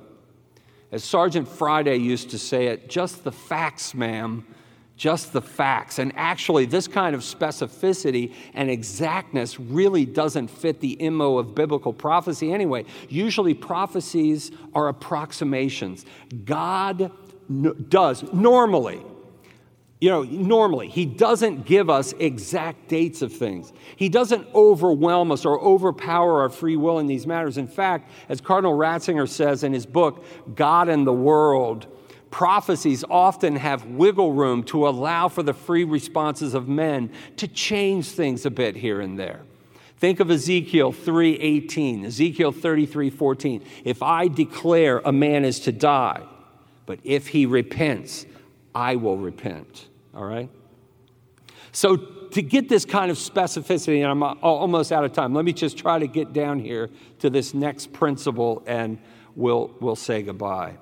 As Sergeant Friday used to say it, just the facts, ma'am, just the facts. And actually, this kind of specificity and exactness really doesn't fit the MO of biblical prophecy anyway. Usually, prophecies are approximations. God does normally. You know, normally, he doesn't give us exact dates of things. He doesn't overwhelm us or overpower our free will in these matters. In fact, as Cardinal Ratzinger says in his book, God and the World, prophecies often have wiggle room to allow for the free responses of men to change things a bit here and there. Think of Ezekiel 3:18, Ezekiel 33:14. If I declare a man is to die, but if he repents, I will repent. All right? So, to get this kind of specificity, and I'm almost out of time, let me just try to get down here to this next principle and we'll, we'll say goodbye.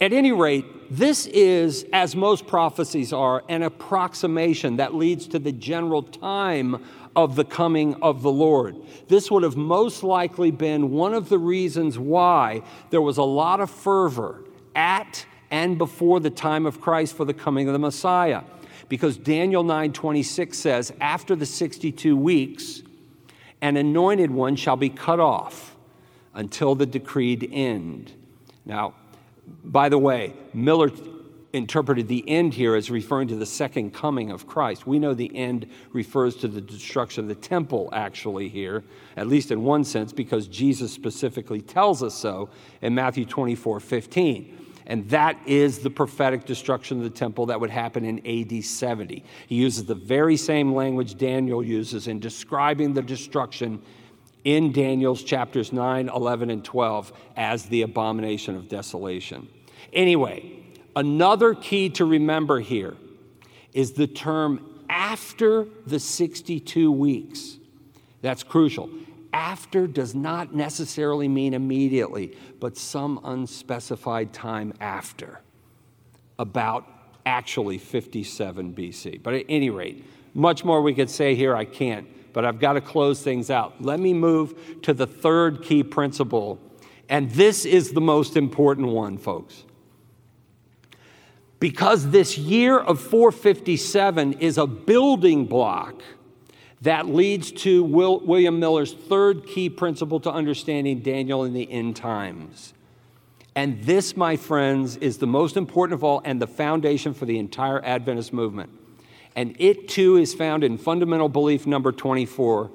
At any rate, this is, as most prophecies are, an approximation that leads to the general time of the coming of the Lord. This would have most likely been one of the reasons why there was a lot of fervor at and before the time of Christ for the coming of the Messiah. Because Daniel 9:26 says, "After the 62 weeks, an anointed one shall be cut off until the decreed end." Now, by the way, Miller interpreted the end here as referring to the second coming of Christ. We know the end refers to the destruction of the temple, actually, here, at least in one sense, because Jesus specifically tells us so in Matthew 24 15. And that is the prophetic destruction of the temple that would happen in AD 70. He uses the very same language Daniel uses in describing the destruction in Daniel's chapters 9, 11, and 12 as the abomination of desolation. Anyway, another key to remember here is the term after the 62 weeks. That's crucial. After does not necessarily mean immediately, but some unspecified time after, about actually 57 BC. But at any rate, much more we could say here, I can't, but I've got to close things out. Let me move to the third key principle, and this is the most important one, folks. Because this year of 457 is a building block that leads to Will, William Miller's third key principle to understanding Daniel in the end times. And this, my friends, is the most important of all and the foundation for the entire Adventist movement. And it too is found in fundamental belief number 24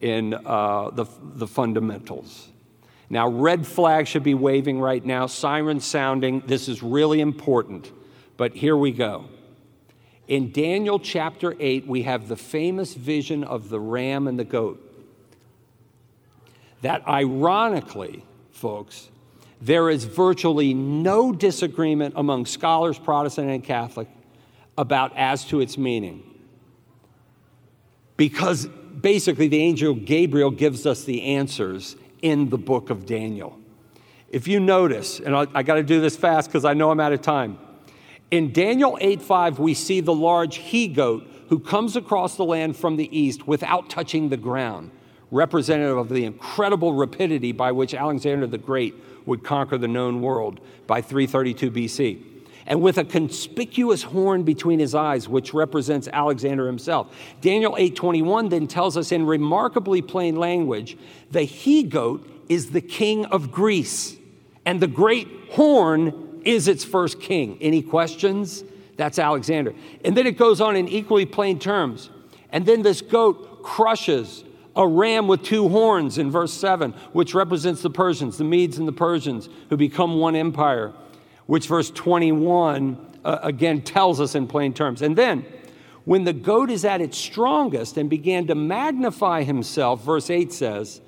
in uh, the, the fundamentals. Now, red flag should be waving right now, siren sounding. This is really important. But here we go. In Daniel chapter 8, we have the famous vision of the ram and the goat. That ironically, folks, there is virtually no disagreement among scholars, Protestant and Catholic, about as to its meaning. Because basically, the angel Gabriel gives us the answers in the book of Daniel. If you notice, and I, I got to do this fast because I know I'm out of time In Daniel 8:5, we see the large he goat who comes across the land from the east without touching the ground, representative of the incredible rapidity by which Alexander the Great would conquer the known world by 332 BC and with a conspicuous horn between his eyes which represents Alexander himself. Daniel 8:21 then tells us in remarkably plain language, the he goat is the king of Greece and the great horn is its first king. Any questions? That's Alexander. And then it goes on in equally plain terms. And then this goat crushes a ram with two horns in verse 7, which represents the Persians, the Medes and the Persians, who become one empire which verse 21 uh, again tells us in plain terms. And then, when the goat is at its strongest and began to magnify himself, verse 8 says,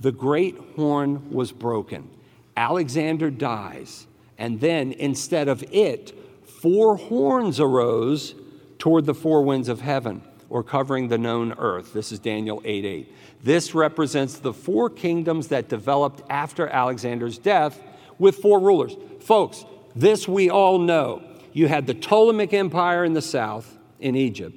the great horn was broken. Alexander dies. And then, instead of it, four horns arose toward the four winds of heaven, or covering the known earth. This is Daniel 8 8. This represents the four kingdoms that developed after Alexander's death with four rulers. Folks, this we all know. You had the Ptolemaic Empire in the south, in Egypt,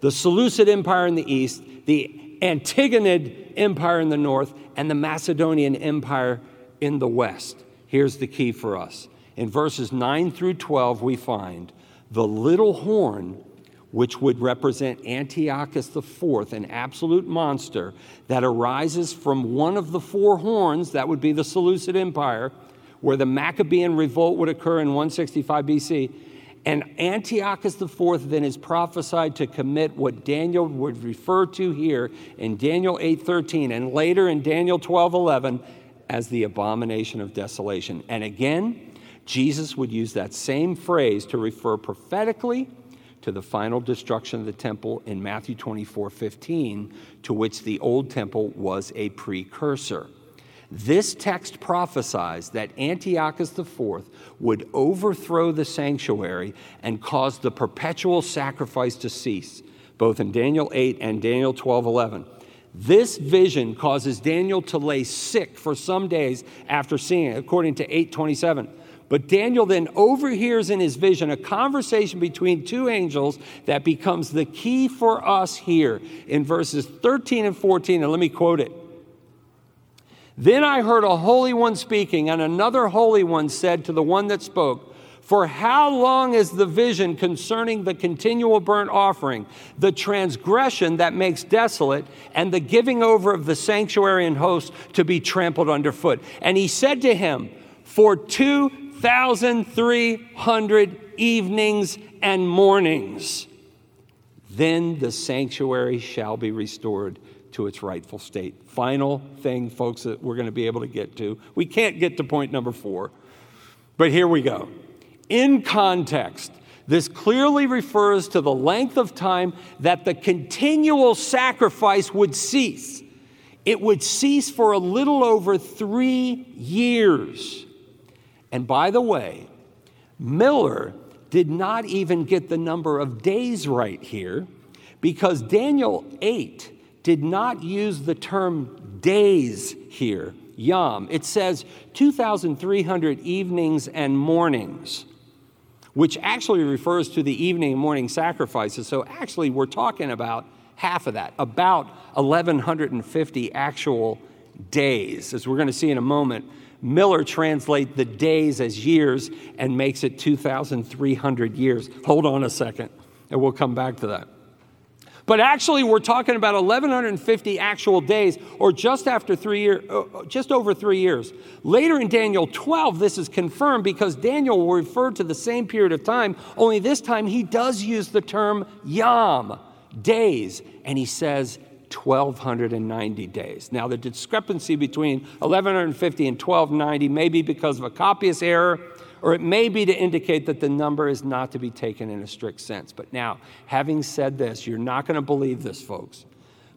the Seleucid Empire in the east, the Antigonid Empire in the north, and the Macedonian Empire in the west. Here's the key for us. In verses 9 through 12, we find the little horn, which would represent Antiochus IV, an absolute monster that arises from one of the four horns, that would be the Seleucid Empire where the Maccabean revolt would occur in 165 BC. And Antiochus IV then is prophesied to commit what Daniel would refer to here in Daniel 8:13 and later in Daniel 12:11 as the abomination of desolation. And again, Jesus would use that same phrase to refer prophetically to the final destruction of the temple in Matthew 24:15, to which the old temple was a precursor. This text prophesies that Antiochus IV would overthrow the sanctuary and cause the perpetual sacrifice to cease, both in Daniel 8 and Daniel 12 11. This vision causes Daniel to lay sick for some days after seeing it, according to 827. But Daniel then overhears in his vision a conversation between two angels that becomes the key for us here in verses 13 and 14. And let me quote it. Then I heard a holy one speaking, and another holy one said to the one that spoke, For how long is the vision concerning the continual burnt offering, the transgression that makes desolate, and the giving over of the sanctuary and host to be trampled underfoot? And he said to him, For 2,300 evenings and mornings, then the sanctuary shall be restored to its rightful state. Final thing, folks, that we're going to be able to get to. We can't get to point number four, but here we go. In context, this clearly refers to the length of time that the continual sacrifice would cease. It would cease for a little over three years. And by the way, Miller did not even get the number of days right here because Daniel 8 did not use the term days here, yom. It says 2,300 evenings and mornings, which actually refers to the evening and morning sacrifices. So actually, we're talking about half of that, about 1,150 actual days. As we're going to see in a moment, Miller translates the days as years and makes it 2,300 years. Hold on a second, and we'll come back to that. But actually, we're talking about 1,150 actual days, or just after three years, uh, uh, just over three years. Later in Daniel 12, this is confirmed because Daniel will refer to the same period of time, only this time he does use the term yom, days, and he says 1,290 days. Now, the discrepancy between 1,150 and 1,290 may be because of a copyist error or it may be to indicate that the number is not to be taken in a strict sense. But now, having said this, you're not going to believe this, folks.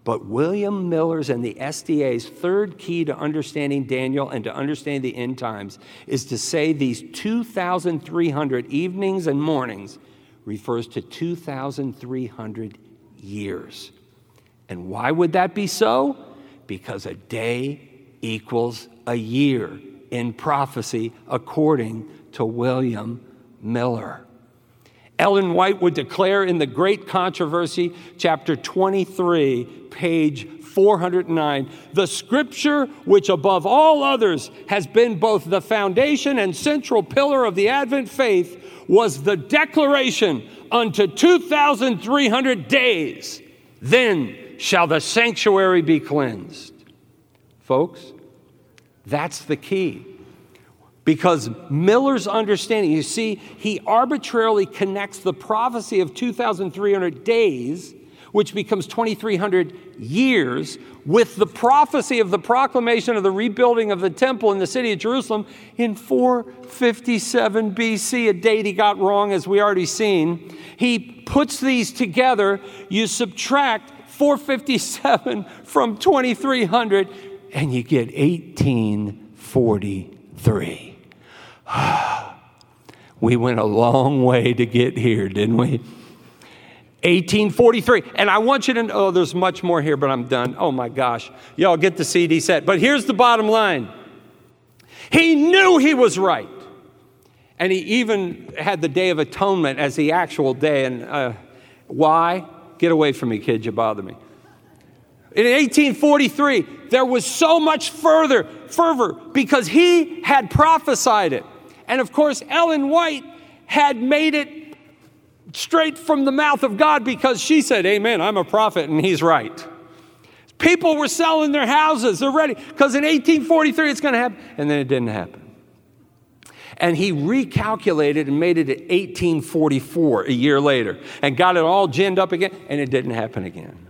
But William Miller's and the SDA's third key to understanding Daniel and to understanding the end times is to say these 2,300 evenings and mornings refers to 2,300 years. And why would that be so? Because a day equals a year in prophecy according to William Miller. Ellen White would declare in The Great Controversy, chapter 23, page 409, the scripture which above all others has been both the foundation and central pillar of the Advent faith was the declaration unto 2,300 days, then shall the sanctuary be cleansed. Folks, that's the key. Because Miller's understanding, you see, he arbitrarily connects the prophecy of 2,300 days, which becomes 2,300 years, with the prophecy of the proclamation of the rebuilding of the temple in the city of Jerusalem in 457 BC, a date he got wrong, as we already seen. He puts these together. You subtract 457 from 2300, and you get 1843. we went a long way to get here, didn't we? 1843. And I want you to know, oh, there's much more here, but I'm done. Oh my gosh. Y'all get the CD set. But here's the bottom line He knew he was right. And he even had the Day of Atonement as the actual day. And uh, why? Get away from me, kid, you bother me. In 1843, there was so much further fervor because he had prophesied it. And of course, Ellen White had made it straight from the mouth of God because she said, Amen, I'm a prophet, and he's right. People were selling their houses, they're ready, because in 1843 it's going to happen. And then it didn't happen. And he recalculated and made it at 1844, a year later, and got it all ginned up again, and it didn't happen again.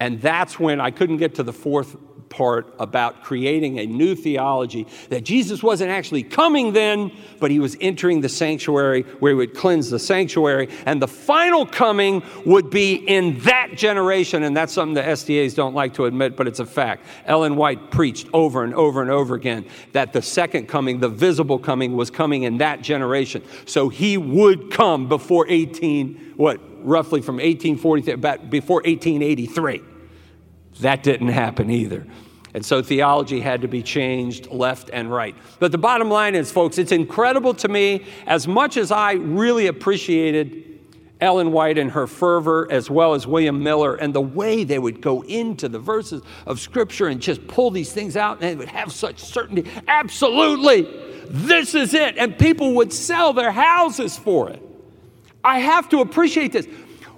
And that's when I couldn't get to the fourth part about creating a new theology that Jesus wasn't actually coming then, but he was entering the sanctuary where he would cleanse the sanctuary. And the final coming would be in that generation. And that's something the SDAs don't like to admit, but it's a fact. Ellen White preached over and over and over again that the second coming, the visible coming, was coming in that generation. So he would come before 18, what, roughly from 1843, about before 1883. That didn't happen either. And so theology had to be changed left and right. But the bottom line is, folks, it's incredible to me, as much as I really appreciated Ellen White and her fervor, as well as William Miller, and the way they would go into the verses of Scripture and just pull these things out, and they would have such certainty. Absolutely, this is it. And people would sell their houses for it. I have to appreciate this.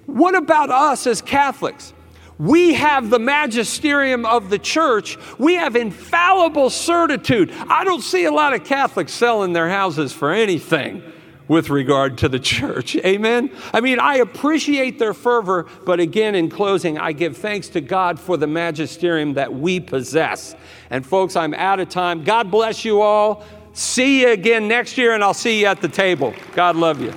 What about us as Catholics? We have the magisterium of the church. We have infallible certitude. I don't see a lot of Catholics selling their houses for anything with regard to the church. Amen? I mean, I appreciate their fervor, but again, in closing, I give thanks to God for the magisterium that we possess. And folks, I'm out of time. God bless you all. See you again next year, and I'll see you at the table. God love you.